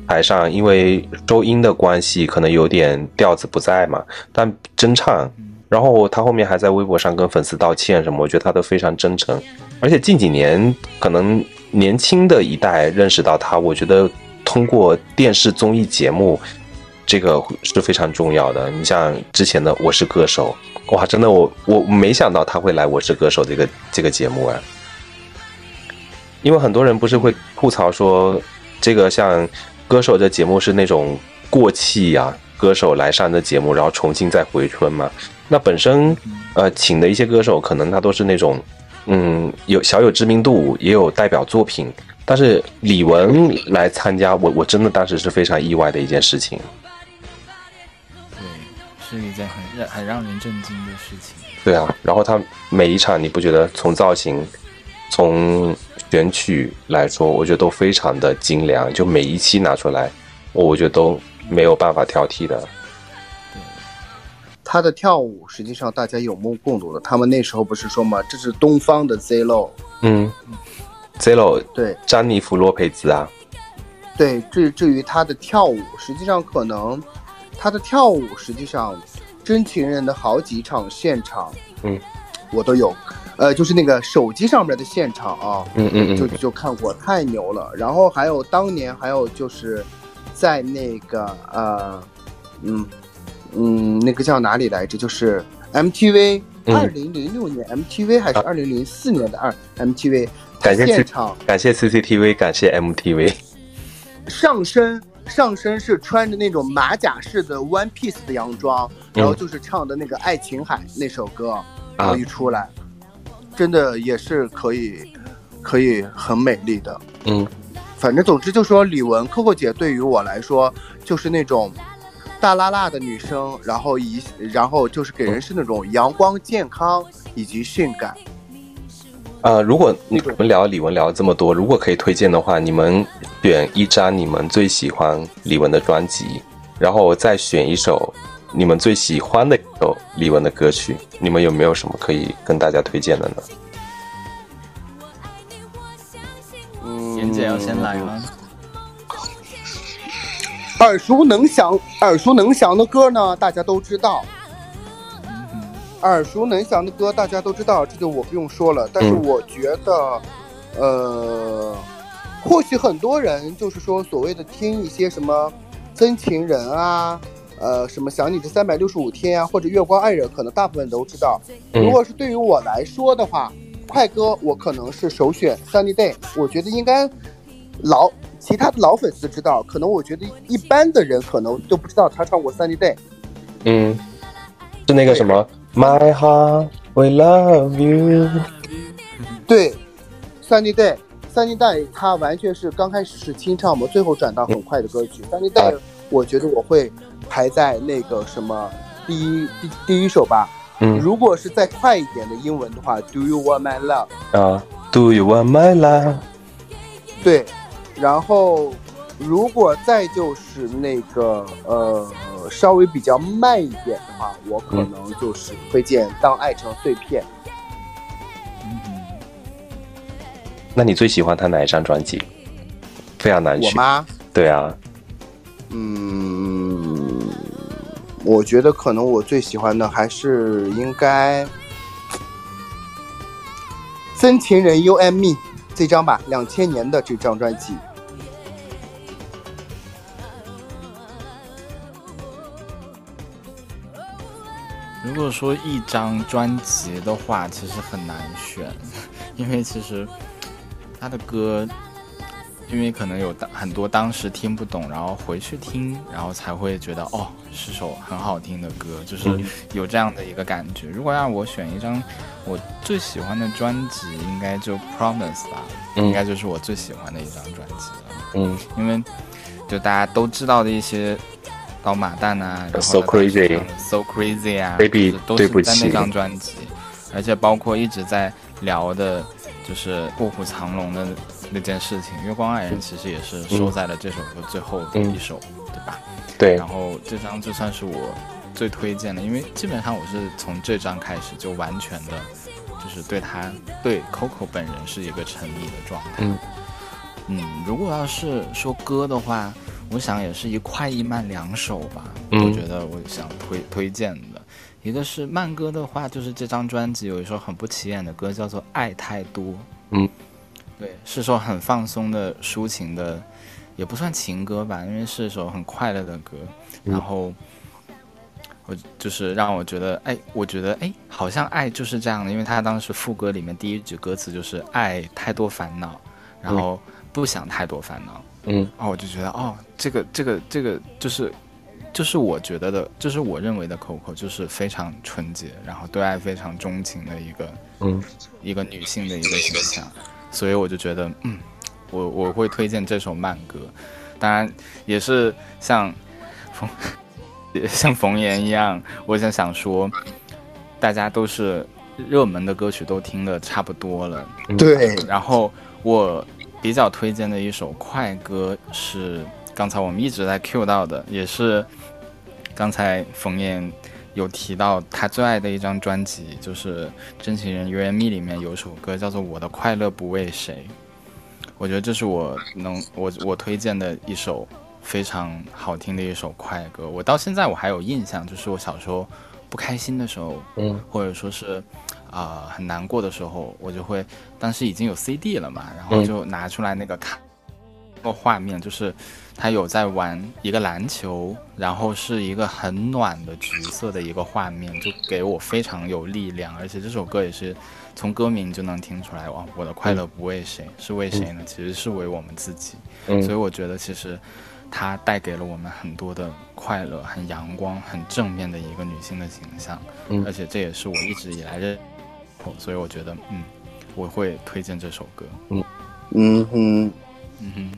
S1: 台上因为收音的关系可能有点调子不在嘛，但真唱，然后他后面还在微博上跟粉丝道歉什么，我觉得他都非常真诚。而且近几年可能年轻的一代认识到他，我觉得通过电视综艺节目。这个是非常重要的。你像之前的《我是歌手》，哇，真的我我没想到他会来《我是歌手》这个这个节目啊。因为很多人不是会吐槽说，这个像歌手的节目是那种过气呀，歌手来上的节目，然后重新再回春嘛。那本身呃，请的一些歌手可能他都是那种嗯有小有知名度，也有代表作品，但是李玟来参加，我我真的当时是非常意外的一件事情。
S3: 对是一件很让很让人震惊的事情。
S1: 对啊，然后他每一场，你不觉得从造型、从选曲来说，我觉得都非常的精良。就每一期拿出来，我我觉得都没有办法挑剔的。
S3: 对，
S2: 他的跳舞实际上大家有目共睹的。他们那时候不是说吗？这是东方的 Zelo。
S1: 嗯，Zelo
S2: 对，
S1: 詹妮弗·洛佩兹啊。
S2: 对，至至于他的跳舞，实际上可能。他的跳舞实际上，真情人的好几场现场，
S1: 嗯，
S2: 我都有，呃，就是那个手机上面的现场啊，
S1: 嗯嗯嗯，
S2: 就就看过，太牛了。然后还有当年还有就是在那个呃，嗯嗯，那个叫哪里来着？就是 MTV 二零零六年 MTV 还是二零零四年的二 MTV，
S1: 感谢
S2: 现场，
S1: 感谢 CCTV，感谢 MTV，
S2: 上身。上身是穿着那种马甲式的 one piece 的洋装，然后就是唱的那个《爱琴海》那首歌，然后一出来，真的也是可以，可以很美丽的。
S1: 嗯，
S2: 反正总之就说李玟 Coco 姐对于我来说就是那种大辣辣的女生，然后一然后就是给人是那种阳光、健康以及性感。
S1: 呃，如果你们聊李玟聊了这么多，如果可以推荐的话，你们选一张你们最喜欢李玟的专辑，然后再选一首你们最喜欢的一首李玟的歌曲，你们有没有什么可以跟大家推荐的呢？
S3: 妍姐要先来吗？
S2: 耳熟能详、耳熟能详的歌呢，大家都知道。耳熟能详的歌大家都知道，这就我不用说了。但是我觉得，呃，或许很多人就是说所谓的听一些什么真情人啊，呃，什么想你这三百六十五天啊，或者月光爱人，可能大部分都知道。如果是对于我来说的话，快歌我可能是首选 Sunny Day。我觉得应该老其他的老粉丝知道，可能我觉得一般的人可能都不知道他唱过 Sunny Day。
S1: 嗯，是那个什么？My heart will love you。
S2: 对，Sunny Day，Sunny Day，它完全是刚开始是清唱嘛，最后转到很快的歌曲。Sunny Day，我觉得我会排在那个什么第一第第一首吧。
S1: 嗯，
S2: 如果是再快一点的英文的话，Do you want my love？
S1: 啊，Do you want my love？
S2: 对，然后如果再就是那个呃。稍微比较慢一点的话，我可能就是推荐《当爱成碎片》。
S3: 嗯，
S1: 那你最喜欢他哪一张专辑？非常难选。
S2: 我吗？
S1: 对啊。
S2: 嗯，我觉得可能我最喜欢的还是应该，真情人 U M E 这张吧，两千年的这张专辑。
S3: 如果说一张专辑的话，其实很难选，因为其实他的歌，因为可能有很多当时听不懂，然后回去听，然后才会觉得哦，是首很好听的歌，就是有这样的一个感觉。如果让我选一张我最喜欢的专辑，应该就 Promise 吧，应该就是我最喜欢的一张专辑了。
S1: 嗯，
S3: 因为就大家都知道的一些。刀马旦啊，然后
S1: So Crazy，So
S3: Crazy 啊
S1: ，Baby，
S3: 都是在那张专辑，而且包括一直在聊的，就是卧虎藏龙的那件事情，月光爱人其实也是收在了这首歌最后的一首，对吧？
S1: 对。
S3: 然后这张就算是我最推荐的，因为基本上我是从这张开始就完全的，就是对他对 Coco 本人是一个沉迷的状态。
S1: 嗯。
S3: 嗯，如果要是说歌的话。我想也是一快一慢两首吧，我觉得我想推推荐的，一个是慢歌的话，就是这张专辑有一首很不起眼的歌，叫做《爱太多》。
S1: 嗯，
S3: 对，是首很放松的抒情的，也不算情歌吧，因为是一首很快乐的歌。然后我就是让我觉得，哎，我觉得，哎，好像爱就是这样的，因为他当时副歌里面第一句歌词就是“爱太多烦恼”，然后不想太多烦恼。
S1: 嗯，
S3: 哦，我就觉得，哦，这个，这个，这个，就是，就是我觉得的，就是我认为的 Coco，就是非常纯洁，然后对爱非常钟情的一个，
S1: 嗯，
S3: 一个女性的一个形象，所以我就觉得，嗯，我我会推荐这首慢歌，当然也是像冯，像冯岩一样，我想想说，大家都是热门的歌曲都听的差不多了，
S2: 对，
S3: 然后我。比较推荐的一首快歌是刚才我们一直在 Q 到的，也是刚才冯岩有提到他最爱的一张专辑，就是《真情人 You and Me》里面有首歌叫做《我的快乐不为谁》，我觉得这是我能我我推荐的一首非常好听的一首快歌。我到现在我还有印象，就是我小时候不开心的时候，
S1: 嗯，
S3: 或者说是。啊，很难过的时候，我就会，当时已经有 CD 了嘛，然后就拿出来那个看，个画面就是他有在玩一个篮球，然后是一个很暖的橘色的一个画面，就给我非常有力量。而且这首歌也是从歌名就能听出来，哇，我的快乐不为谁，是为谁呢？其实是为我们自己。所以我觉得其实它带给了我们很多的快乐，很阳光、很正面的一个女性的形象。而且这也是我一直以来的。所以我觉得，嗯，我会推荐这首歌。
S2: 嗯，嗯哼，
S3: 嗯哼。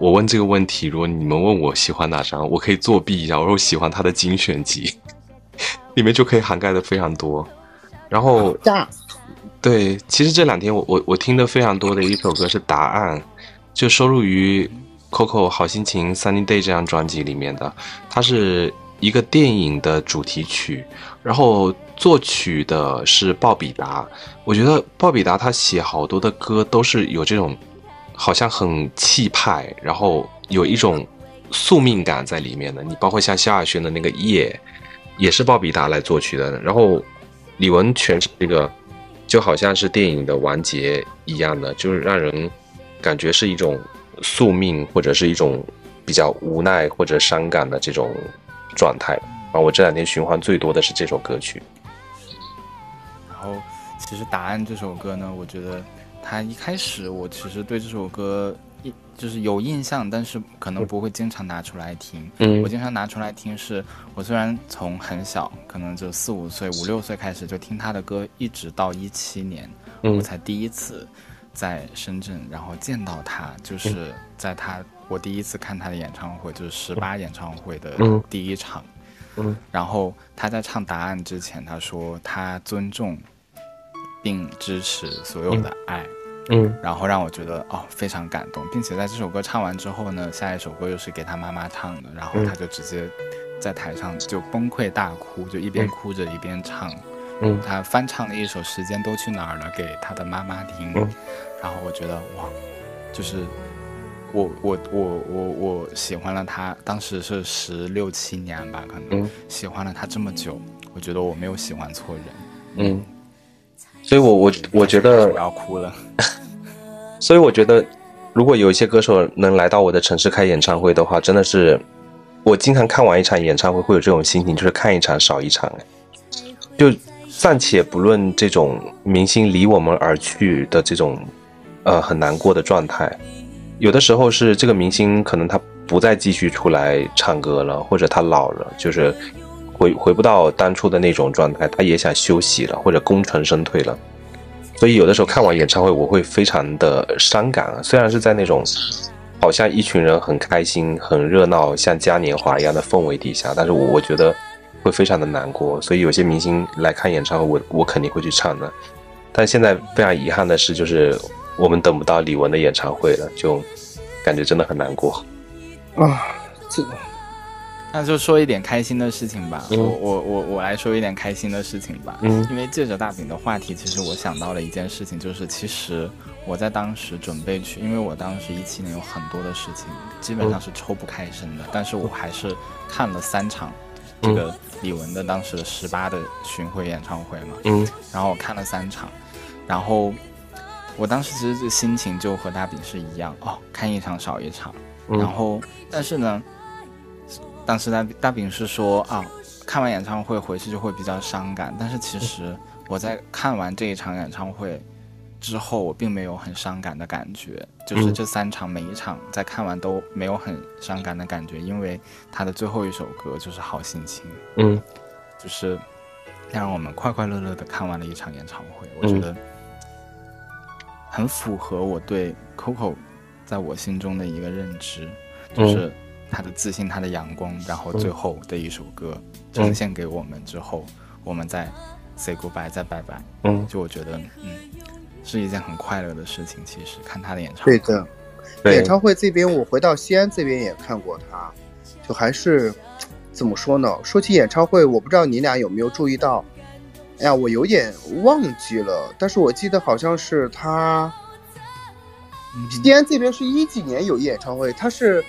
S1: 我问这个问题，如果你们问我喜欢哪张，我可以作弊一下，我说我喜欢他的精选集，里面就可以涵盖的非常多。然后，对，其实这两天我我我听的非常多的一首歌是《答案》，就收录于 Coco 好心情 Sunny Day 这张专辑里面的，它是一个电影的主题曲，然后作曲的是鲍比达。我觉得鲍比达他写好多的歌都是有这种。好像很气派，然后有一种宿命感在里面的。你包括像萧亚轩的那个《夜》，也是鲍比达来作曲的。然后李玟诠释这个，就好像是电影的完结一样的，就是让人感觉是一种宿命，或者是一种比较无奈或者伤感的这种状态。啊，我这两天循环最多的是这首歌曲。
S3: 然后，其实《答案》这首歌呢，我觉得。他一开始，我其实对这首歌一就是有印象，但是可能不会经常拿出来听。
S1: 嗯，
S3: 我经常拿出来听，是我虽然从很小，可能就四五岁、五六岁开始就听他的歌，一直到一七年，我才第一次在深圳，然后见到他，就是在他我第一次看他的演唱会，就是十八演唱会的第一场，
S1: 嗯，
S3: 然后他在唱答案之前，他说他尊重并支持所有的爱。
S1: 嗯，
S3: 然后让我觉得哦非常感动，并且在这首歌唱完之后呢，下一首歌又是给他妈妈唱的，然后他就直接在台上就崩溃大哭，就一边哭着一边唱。
S1: 嗯，
S3: 他翻唱了一首《时间都去哪儿了》给他的妈妈听，然后我觉得哇，就是我我我我我喜欢了他，当时是十六七年吧，可能喜欢了他这么久，我觉得我没有喜欢错人。
S1: 嗯，所以我我我觉得
S3: 我要哭了。
S1: 所以我觉得，如果有一些歌手能来到我的城市开演唱会的话，真的是，我经常看完一场演唱会会有这种心情，就是看一场少一场。就暂且不论这种明星离我们而去的这种，呃，很难过的状态，有的时候是这个明星可能他不再继续出来唱歌了，或者他老了，就是回回不到当初的那种状态，他也想休息了，或者功成身退了。所以有的时候看完演唱会，我会非常的伤感啊。虽然是在那种好像一群人很开心、很热闹、像嘉年华一样的氛围底下，但是我我觉得会非常的难过。所以有些明星来看演唱会，我我肯定会去唱的。但现在非常遗憾的是，就是我们等不到李玟的演唱会了，就感觉真的很难过
S2: 啊。这。
S3: 那就说一点开心的事情吧，我我我我来说一点开心的事情吧。
S1: 嗯，
S3: 因为借着大饼的话题，其实我想到了一件事情，就是其实我在当时准备去，因为我当时一七年有很多的事情，基本上是抽不开身的，但是我还是看了三场这个李玟的当时的十八的巡回演唱会嘛。
S1: 嗯，
S3: 然后我看了三场，然后我当时其实这心情就和大饼是一样哦，看一场少一场。然后但是呢。当时大大饼是说啊，看完演唱会回去就会比较伤感。但是其实我在看完这一场演唱会之后，我并没有很伤感的感觉。就是这三场每一场在看完都没有很伤感的感觉，因为他的最后一首歌就是好心情。
S1: 嗯，
S3: 就是让我们快快乐乐的看完了一场演唱会。我觉得很符合我对 Coco 在我心中的一个认知，就是。他的自信，他的阳光，然后最后的一首歌呈现给我们之后，我们再 say goodbye，再拜拜。
S1: 嗯，
S3: 就我觉得，嗯，是一件很快乐的事情。其实看他的演唱会，
S2: 对的，演唱会这边我回到西安这边也看过他，就还是怎么说呢？说起演唱会，我不知道你俩有没有注意到，哎呀，我有点忘记了，但是我记得好像是他，西安这边是一几年有演唱会，他是。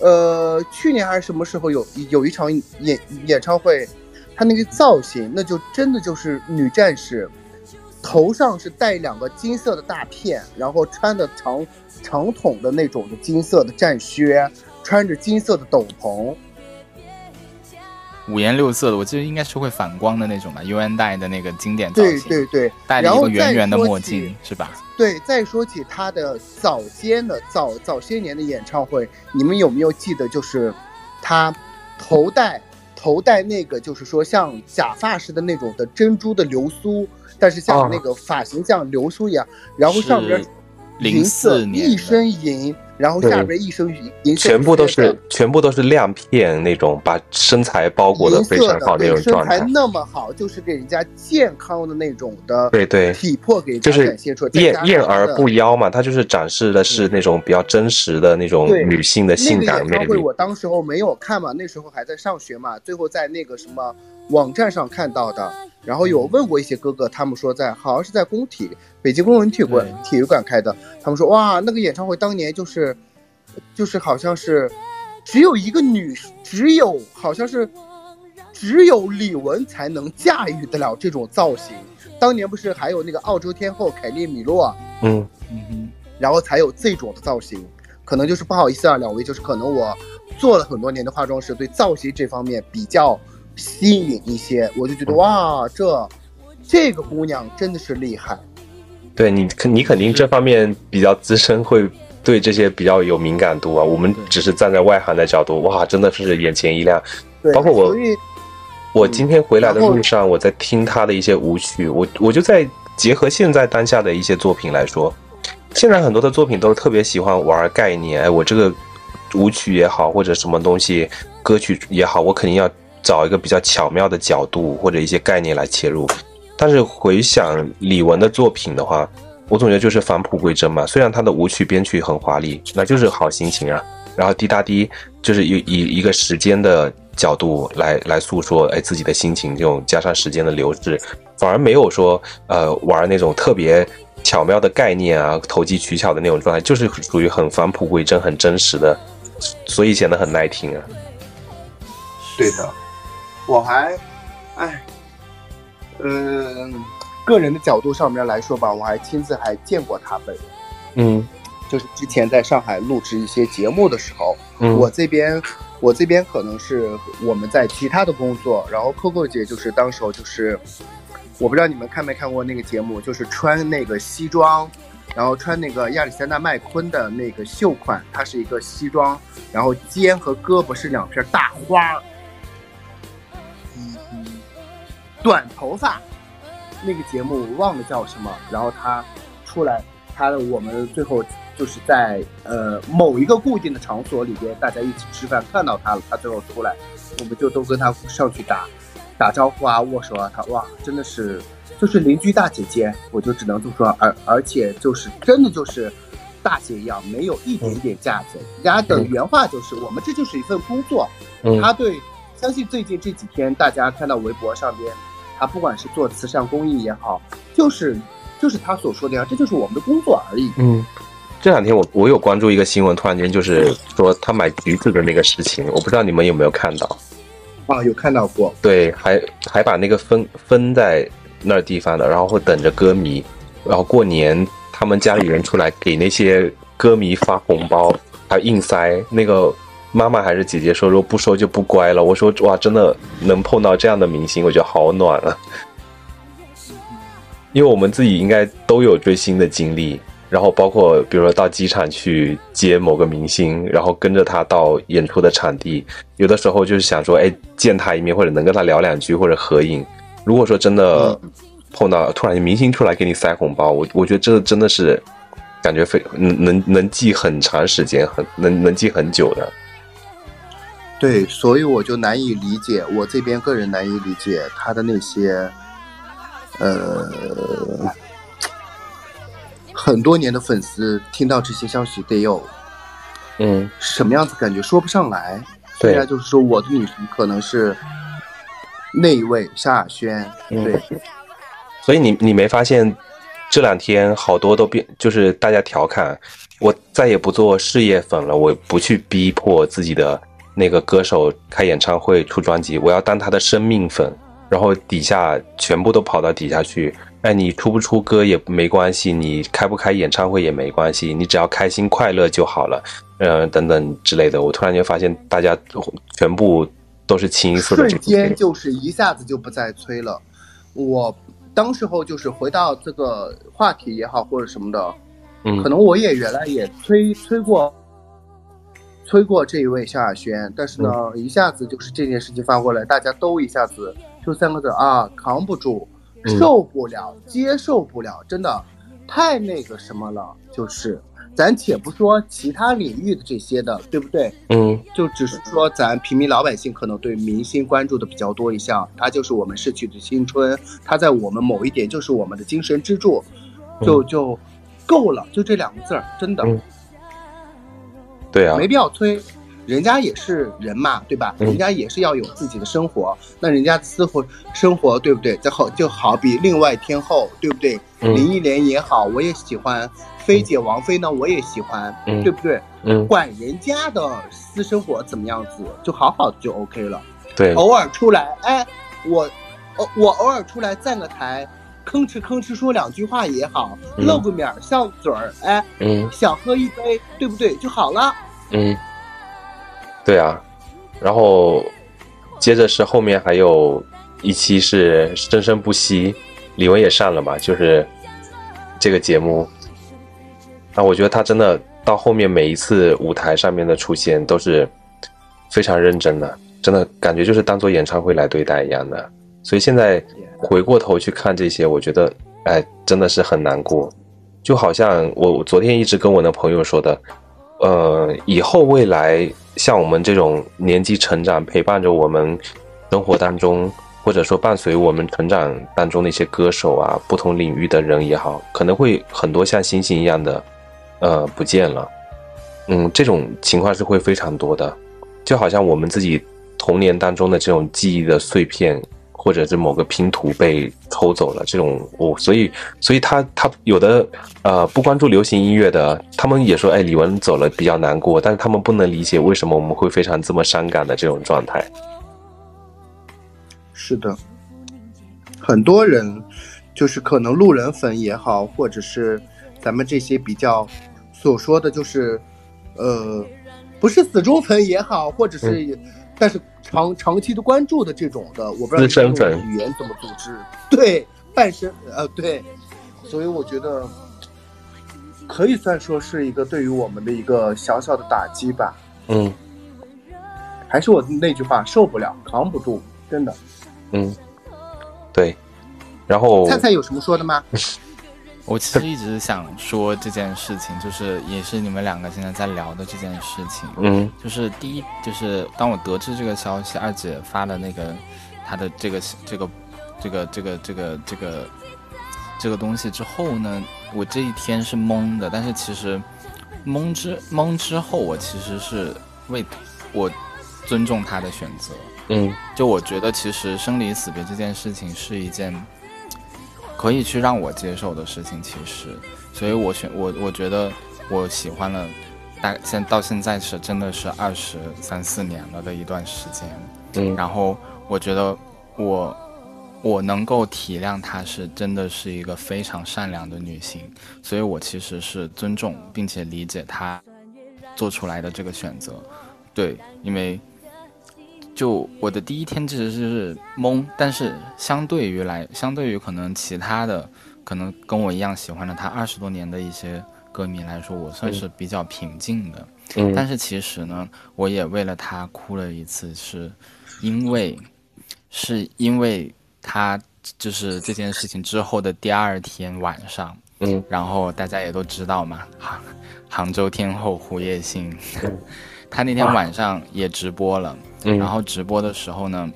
S2: 呃，去年还是什么时候有有一场演演唱会，他那个造型那就真的就是女战士，头上是戴两个金色的大片，然后穿的长长筒的那种的金色的战靴，穿着金色的斗篷。
S3: 五颜六色的，我记得应该是会反光的那种吧，UN 戴的那个经典造型，
S2: 对对对，
S3: 戴了一个圆圆的墨镜，是吧？
S2: 对，再说起他的早间的早早些年的演唱会，你们有没有记得？就是他头戴头戴那个，就是说像假发似的那种的珍珠的流苏，但是像那个发型像流苏一样，然后上边银色一身银。然后下边一身银，
S1: 全部都是全部都是亮片那种，把身材包裹的非常好那种状态。
S2: 身材那么好，就是给人家健康的那种的，
S1: 对对，
S2: 体魄给
S1: 就是
S2: 展现出来，
S1: 艳艳而不妖嘛。他就是展示的是那种比较真实的那种女性的性感魅力。
S2: 那个演唱会我当时候没有看嘛，那时候还在上学嘛，最后在那个什么网站上看到的。然后有问过一些哥哥，他们说在好像是在工体，北京工人体育馆体育馆开的。他们说哇，那个演唱会当年就是，就是好像是，只有一个女，只有好像是，只有李玟才能驾驭得了这种造型。当年不是还有那个澳洲天后凯莉米洛，
S1: 嗯
S3: 嗯，
S2: 然后才有这种的造型。可能就是不好意思啊，两位，就是可能我做了很多年的化妆师，对造型这方面比较。吸引一些，我就觉得哇，这这个姑娘真的是厉害。
S1: 对你肯，你肯定这方面比较资深，会对这些比较有敏感度啊。我们只是站在外行的角度，哇，真的是眼前一亮。包括我，我今天回来的路上，我在听他的一些舞曲，我我就在结合现在当下的一些作品来说，现在很多的作品都是特别喜欢玩概念。哎，我这个舞曲也好，或者什么东西歌曲也好，我肯定要。找一个比较巧妙的角度或者一些概念来切入。但是回想李玟的作品的话，我总觉得就是返璞归真嘛。虽然他的舞曲编曲很华丽，那就是好心情啊。然后滴答滴就是以以一个时间的角度来来诉说，哎，自己的心情这种加上时间的流逝，反而没有说呃玩那种特别巧妙的概念啊，投机取巧的那种状态，就是属于很返璞归真、很真实的，所以显得很耐听啊。
S2: 对的，我还，哎。嗯，个人的角度上面来说吧，我还亲自还见过他本人。
S1: 嗯，
S2: 就是之前在上海录制一些节目的时候，
S1: 嗯，
S2: 我这边我这边可能是我们在其他的工作，然后 Coco 姐就是当时候就是，我不知道你们看没看过那个节目，就是穿那个西装，然后穿那个亚历山大麦昆的那个秀款，它是一个西装，然后肩和胳膊是两片大花。短头发，那个节目我忘了叫什么。然后他出来，他的我们最后就是在呃某一个固定的场所里边，大家一起吃饭，看到他了。他最后出来，我们就都跟他上去打打招呼啊，握手啊。他哇，真的是就是邻居大姐姐，我就只能这么说。而而且就是真的就是大姐一样，没有一点点架子。人家的原话就是：我们这就是一份工作。他对，相信最近这几天大家看到微博上边。他不管是做慈善公益也好，就是就是他所说的呀，这就是我们的工作而已。
S1: 嗯，这两天我我有关注一个新闻，突然间就是说他买橘子的那个事情，我不知道你们有没有看到？
S2: 啊，有看到过。
S1: 对，还还把那个分分在那儿地方的，然后会等着歌迷，然后过年他们家里人出来给那些歌迷发红包，还硬塞那个。妈妈还是姐姐说，如果不收就不乖了。我说哇，真的能碰到这样的明星，我觉得好暖啊。因为我们自己应该都有追星的经历，然后包括比如说到机场去接某个明星，然后跟着他到演出的场地，有的时候就是想说，哎，见他一面或者能跟他聊两句或者合影。如果说真的碰到突然明星出来给你塞红包，我我觉得这真的是感觉非能能能记很长时间，很能能记很久的。
S2: 对，所以我就难以理解，我这边个人难以理解他的那些，呃，很多年的粉丝听到这些消息得有，
S1: 嗯，
S2: 什么样子感觉说不上来。
S1: 对，
S2: 虽然就是说我的女神可能是那一位萧亚轩，对。
S1: 所以你你没发现这两天好多都变，就是大家调侃我再也不做事业粉了，我不去逼迫自己的。那个歌手开演唱会出专辑，我要当他的生命粉，然后底下全部都跑到底下去。哎，你出不出歌也没关系，你开不开演唱会也没关系，你只要开心快乐就好了。嗯，等等之类的。我突然间发现，大家全部都是清一色的。
S2: 瞬间就是一下子就不再催了。我当时候就是回到这个话题也好，或者什么的，
S1: 嗯，
S2: 可能我也原来也催催过。催过这一位萧亚轩，但是呢，一下子就是这件事情发过来，大家都一下子就三个字啊，扛不住，受不了，接受不了，真的太那个什么了。就是，咱且不说其他领域的这些的，对不对？
S1: 嗯，
S2: 就只是说咱平民老百姓可能对明星关注的比较多一项，他就是我们逝去的青春，他在我们某一点就是我们的精神支柱，就就够了，就这两个字儿，真的。
S1: 对啊，
S2: 没必要催，人家也是人嘛，对吧？人家也是要有自己的生活，那人家私活生活，对不对？就好就好比另外天后，对不对？林忆莲也好，我也喜欢；菲姐王菲呢，我也喜欢，对不对？
S1: 嗯，
S2: 管人家的私生活怎么样子，就好好的就 OK 了。
S1: 对，
S2: 偶尔出来，哎，我，哦，我偶尔出来站个台。吭哧吭哧说两句话也好，露个面笑嘴儿，哎，
S1: 嗯，
S2: 想喝一杯，对不对就好了？
S1: 嗯，对啊，然后接着是后面还有一期是生生不息，李玟也上了嘛，就是这个节目。啊，我觉得他真的到后面每一次舞台上面的出现都是非常认真的，真的感觉就是当做演唱会来对待一样的。所以现在回过头去看这些，我觉得，哎，真的是很难过。就好像我昨天一直跟我的朋友说的，呃，以后未来像我们这种年纪成长，陪伴着我们，生活当中，或者说伴随我们成长当中的一些歌手啊，不同领域的人也好，可能会很多像星星一样的，呃，不见了。嗯，这种情况是会非常多的，就好像我们自己童年当中的这种记忆的碎片。或者是某个拼图被偷走了，这种我所以所以他他有的呃不关注流行音乐的，他们也说哎李玟走了比较难过，但是他们不能理解为什么我们会非常这么伤感的这种状态。
S2: 是的，很多人就是可能路人粉也好，或者是咱们这些比较所说的就是呃不是死忠粉也好，或者是。但是长长期的关注的这种的，我不知道
S1: 身份
S2: 语言怎么组织。对，半身呃对，所以我觉得可以算说是一个对于我们的一个小小的打击吧。
S1: 嗯，
S2: 还是我那句话，受不了，扛不住，真的。
S1: 嗯，对。然后
S2: 菜菜有什么说的吗？
S3: 我其实一直想说这件事情，就是也是你们两个现在在聊的这件事情。
S1: 嗯，
S3: 就是第一，就是当我得知这个消息，二姐发了那个她的这个这个这个这个这个这个这个东西之后呢，我这一天是懵的。但是其实懵之懵之后，我其实是为我尊重她的选择。
S1: 嗯，
S3: 就我觉得其实生离死别这件事情是一件。可以去让我接受的事情，其实，所以我选我我觉得我喜欢了，大现到现在是真的是二十三四年了的一段时间，
S1: 嗯，
S3: 然后我觉得我我能够体谅她是真的是一个非常善良的女性，所以我其实是尊重并且理解她做出来的这个选择，对，因为。就我的第一天其实是懵，但是相对于来，相对于可能其他的，可能跟我一样喜欢了他二十多年的一些歌迷来说，我算是比较平静的。
S1: 嗯。
S3: 但是其实呢，我也为了他哭了一次，是因为，是因为他就是这件事情之后的第二天晚上，
S1: 嗯，
S3: 然后大家也都知道嘛，杭杭州天后胡叶欣，他那天晚上也直播了。然后直播的时候呢，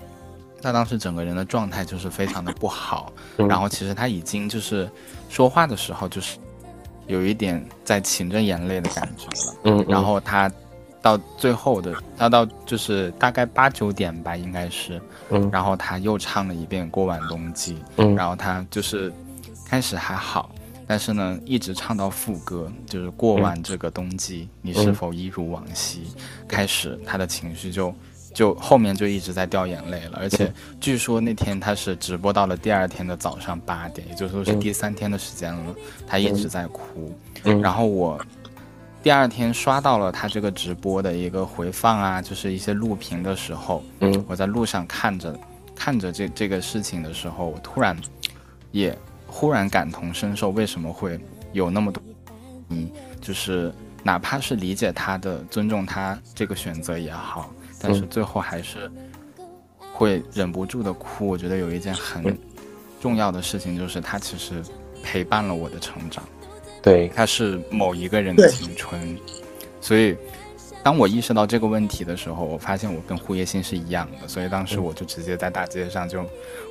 S3: 他当时整个人的状态就是非常的不好。然后其实他已经就是说话的时候就是有一点在噙着眼泪的感觉了。
S1: 嗯。
S3: 然后他到最后的，他到就是大概八九点吧，应该是。
S1: 嗯。
S3: 然后他又唱了一遍《过完冬季》。
S1: 嗯。
S3: 然后他就是开始还好，但是呢，一直唱到副歌，就是过完这个冬季，你是否一如往昔？开始他的情绪就。就后面就一直在掉眼泪了，而且据说那天他是直播到了第二天的早上八点，也就是说是第三天的时间了，他一直在哭。然后我第二天刷到了他这个直播的一个回放啊，就是一些录屏的时候，我在路上看着看着这这个事情的时候，我突然也忽然感同身受，为什么会有那么多？嗯，就是哪怕是理解他的、尊重他这个选择也好。但是最后还是会忍不住的哭。我觉得有一件很重要的事情，就是它其实陪伴了我的成长。
S1: 对，
S3: 它是某一个人的青春。所以，当我意识到这个问题的时候，我发现我跟胡叶欣是一样的。所以当时我就直接在大街上就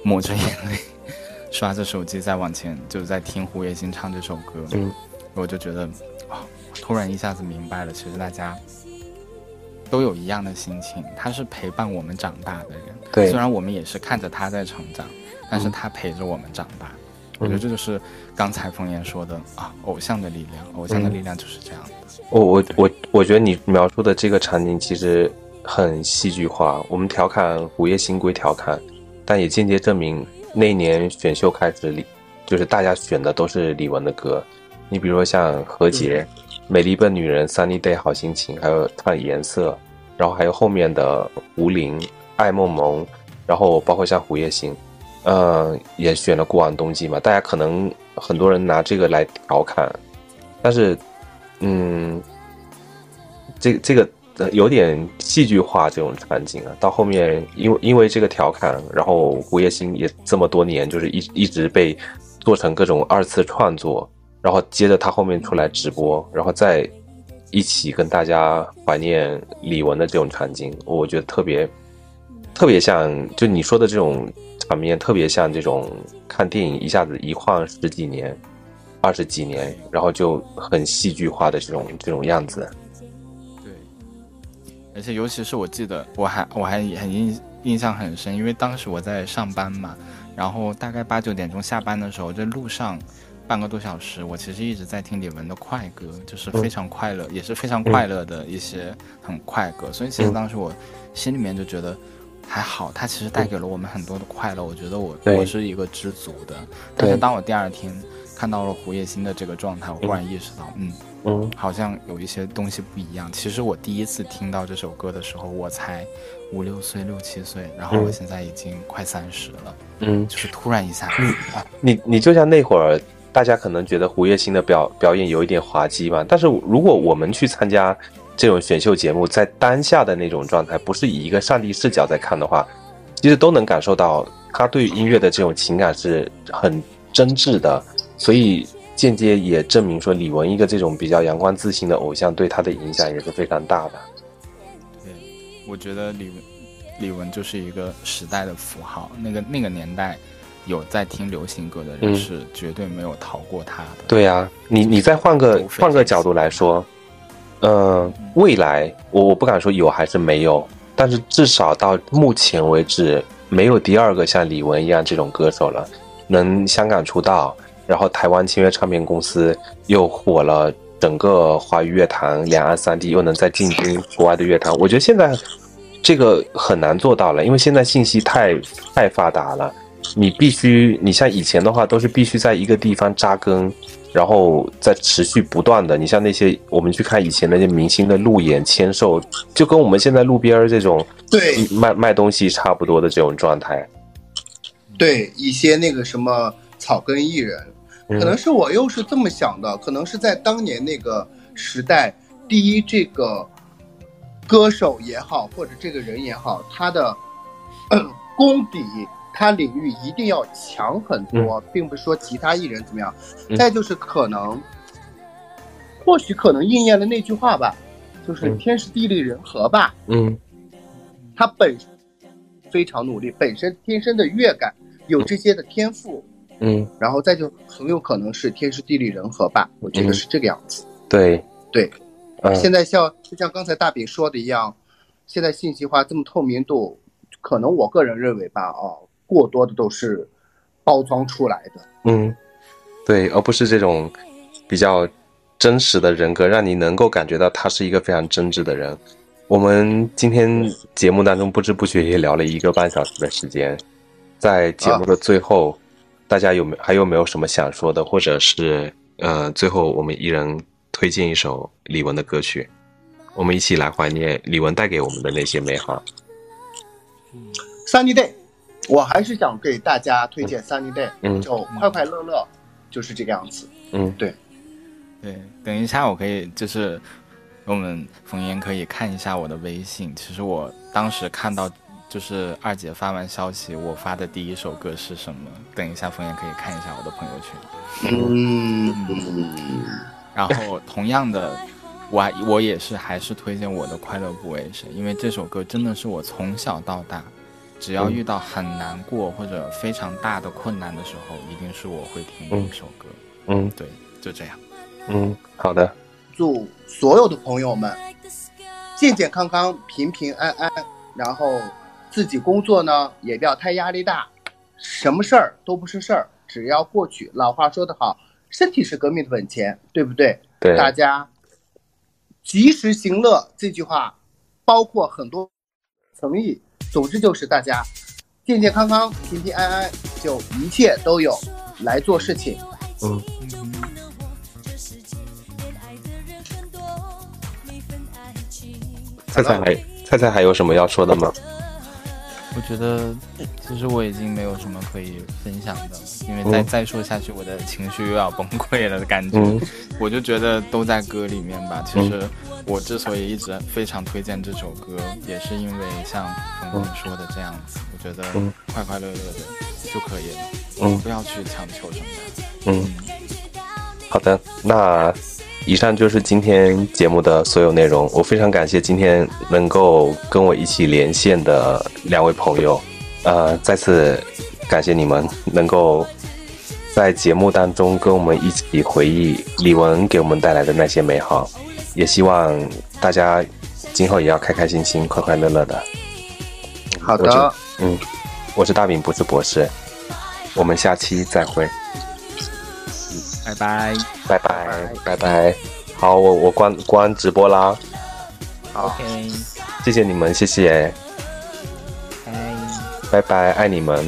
S3: 抹着眼泪，刷着手机在往前，就在听胡叶欣唱这首歌。
S1: 嗯，
S3: 我就觉得啊，突然一下子明白了，其实大家。都有一样的心情，他是陪伴我们长大的人。
S1: 对，
S3: 虽然我们也是看着他在成长，但是他陪着我们长大。我觉得这就是刚才冯岩说的啊，偶像的力量，偶像的力量就是这样的。
S1: 我我我我觉得你描述的这个场景其实很戏剧化。我们调侃午夜星归调侃，但也间接证明那年选秀开始里，就是大家选的都是李玟的歌。你比如说像何洁。美丽笨女人，Sunny Day，好心情，还有唱颜色，然后还有后面的吴玲、爱梦萌，然后包括像胡叶欣，嗯，也选了过往冬季嘛。大家可能很多人拿这个来调侃，但是，嗯，这这个有点戏剧化这种场景啊。到后面，因为因为这个调侃，然后胡叶欣也这么多年就是一一直被做成各种二次创作。然后接着他后面出来直播，然后再一起跟大家怀念李玟的这种场景，我觉得特别特别像就你说的这种场面，特别像这种看电影一下子一晃十几年、二十几年，然后就很戏剧化的这种这种样子。
S3: 对，而且尤其是我记得，我还我还很印印象很深，因为当时我在上班嘛，然后大概八九点钟下班的时候，这路上。半个多小时，我其实一直在听李玟的快歌，就是非常快乐，也是非常快乐的一些很快歌。所以其实当时我心里面就觉得还好，它其实带给了我们很多的快乐。我觉得我我是一个知足的。但是当我第二天看到了胡叶欣的这个状态，我忽然意识到，嗯嗯，好像有一些东西不一样。其实我第一次听到这首歌的时候，我才五六岁、六七岁，然后我现在已经快三十了，嗯，就是突然一下，嗯
S1: 你你就像那会儿。大家可能觉得胡月星的表表演有一点滑稽吧，但是如果我们去参加这种选秀节目，在当下的那种状态，不是以一个上帝视角在看的话，其实都能感受到他对音乐的这种情感是很真挚的，所以间接也证明说李玟一个这种比较阳光自信的偶像对他的影响也是非常大的。
S3: 对，我觉得李玟李玟就是一个时代的符号，那个那个年代。有在听流行歌的人是绝对没有逃过他的。
S1: 对呀，你你再换个换个角度来说，呃，未来我我不敢说有还是没有，但是至少到目前为止，没有第二个像李玟一样这种歌手了，能香港出道，然后台湾签约唱片公司，又火了整个华语乐坛，两岸三地又能再进军国外的乐坛，我觉得现在这个很难做到了，因为现在信息太太发达了。你必须，你像以前的话，都是必须在一个地方扎根，然后再持续不断的。你像那些我们去看以前那些明星的路演签售，就跟我们现在路边这种
S2: 对
S1: 卖卖东西差不多的这种状态。
S2: 对一些那个什么草根艺人，可能是我又是这么想的，可能是在当年那个时代，第一这个歌手也好，或者这个人也好，他的功底。他领域一定要强很多，并不是说其他艺人怎么样。再就是可能，或许可能应验了那句话吧，就是天时地利人和吧。
S1: 嗯，
S2: 他本非常努力，本身天生的乐感有这些的天赋。
S1: 嗯，
S2: 然后再就很有可能是天时地利人和吧，我觉得是这个样子。
S1: 对
S2: 对，现在像就像刚才大饼说的一样，现在信息化这么透明度，可能我个人认为吧，哦。过多的都是包装出来的，
S1: 嗯，对，而不是这种比较真实的人格，让你能够感觉到他是一个非常真挚的人。我们今天节目当中不知不觉也聊了一个半小时的时间，在节目的最后，大家有没还有没有什么想说的，或者是呃，最后我们一人推荐一首李玟的歌曲，我们一起来怀念李玟带给我们的那些美好。
S2: Sunny Day。我还是想给大家推荐 Sunny Day，就快快乐乐，就是这个样子。
S1: 嗯，
S2: 对，
S3: 对，等一下我可以就是我们冯岩可以看一下我的微信。其实我当时看到就是二姐发完消息，我发的第一首歌是什么？等一下冯岩可以看一下我的朋友
S2: 圈。嗯，
S3: 然后同样的，我我也是还是推荐我的快乐不为谁，因为这首歌真的是我从小到大。只要遇到很难过或者非常大的困难的时候，一定是我会听一首歌。
S1: 嗯，
S3: 对，就这样。
S1: 嗯，好的。
S2: 祝所有的朋友们健健康康、平平安安，然后自己工作呢也不要太压力大，什么事儿都不是事儿，只要过去。老话说得好，身体是革命的本钱，对不对？
S1: 对。
S2: 大家及时行乐这句话，包括很多诚意。总之就是大家健健康康、平平安安，就一切都有来做事情。
S1: 嗯。菜菜还菜菜还有什么要说的吗？
S3: 我觉得其实我已经没有什么可以分享的，因为再再说下去，我的情绪又要崩溃了的感觉。我就觉得都在歌里面吧。其实我之所以一直非常推荐这首歌，也是因为像峰峰说的这样子，我觉得快快乐乐的就可以了，
S1: 嗯，
S3: 不要去强求什么。
S1: 嗯，好的，那以上就是今天节目的所有内容。我非常感谢今天能够跟我一起连线的两位朋友，呃，再次感谢你们能够在节目当中跟我们一起回忆李玟给我们带来的那些美好。也希望大家今后也要开开心心、快快乐乐的。
S2: 好的，
S1: 嗯，我是大饼，不是博士。我们下期再会。
S3: 拜拜
S1: 拜拜拜拜，好，我我关关直播啦。
S3: OK，
S1: 谢谢你们，谢谢。拜拜，爱
S4: 你们。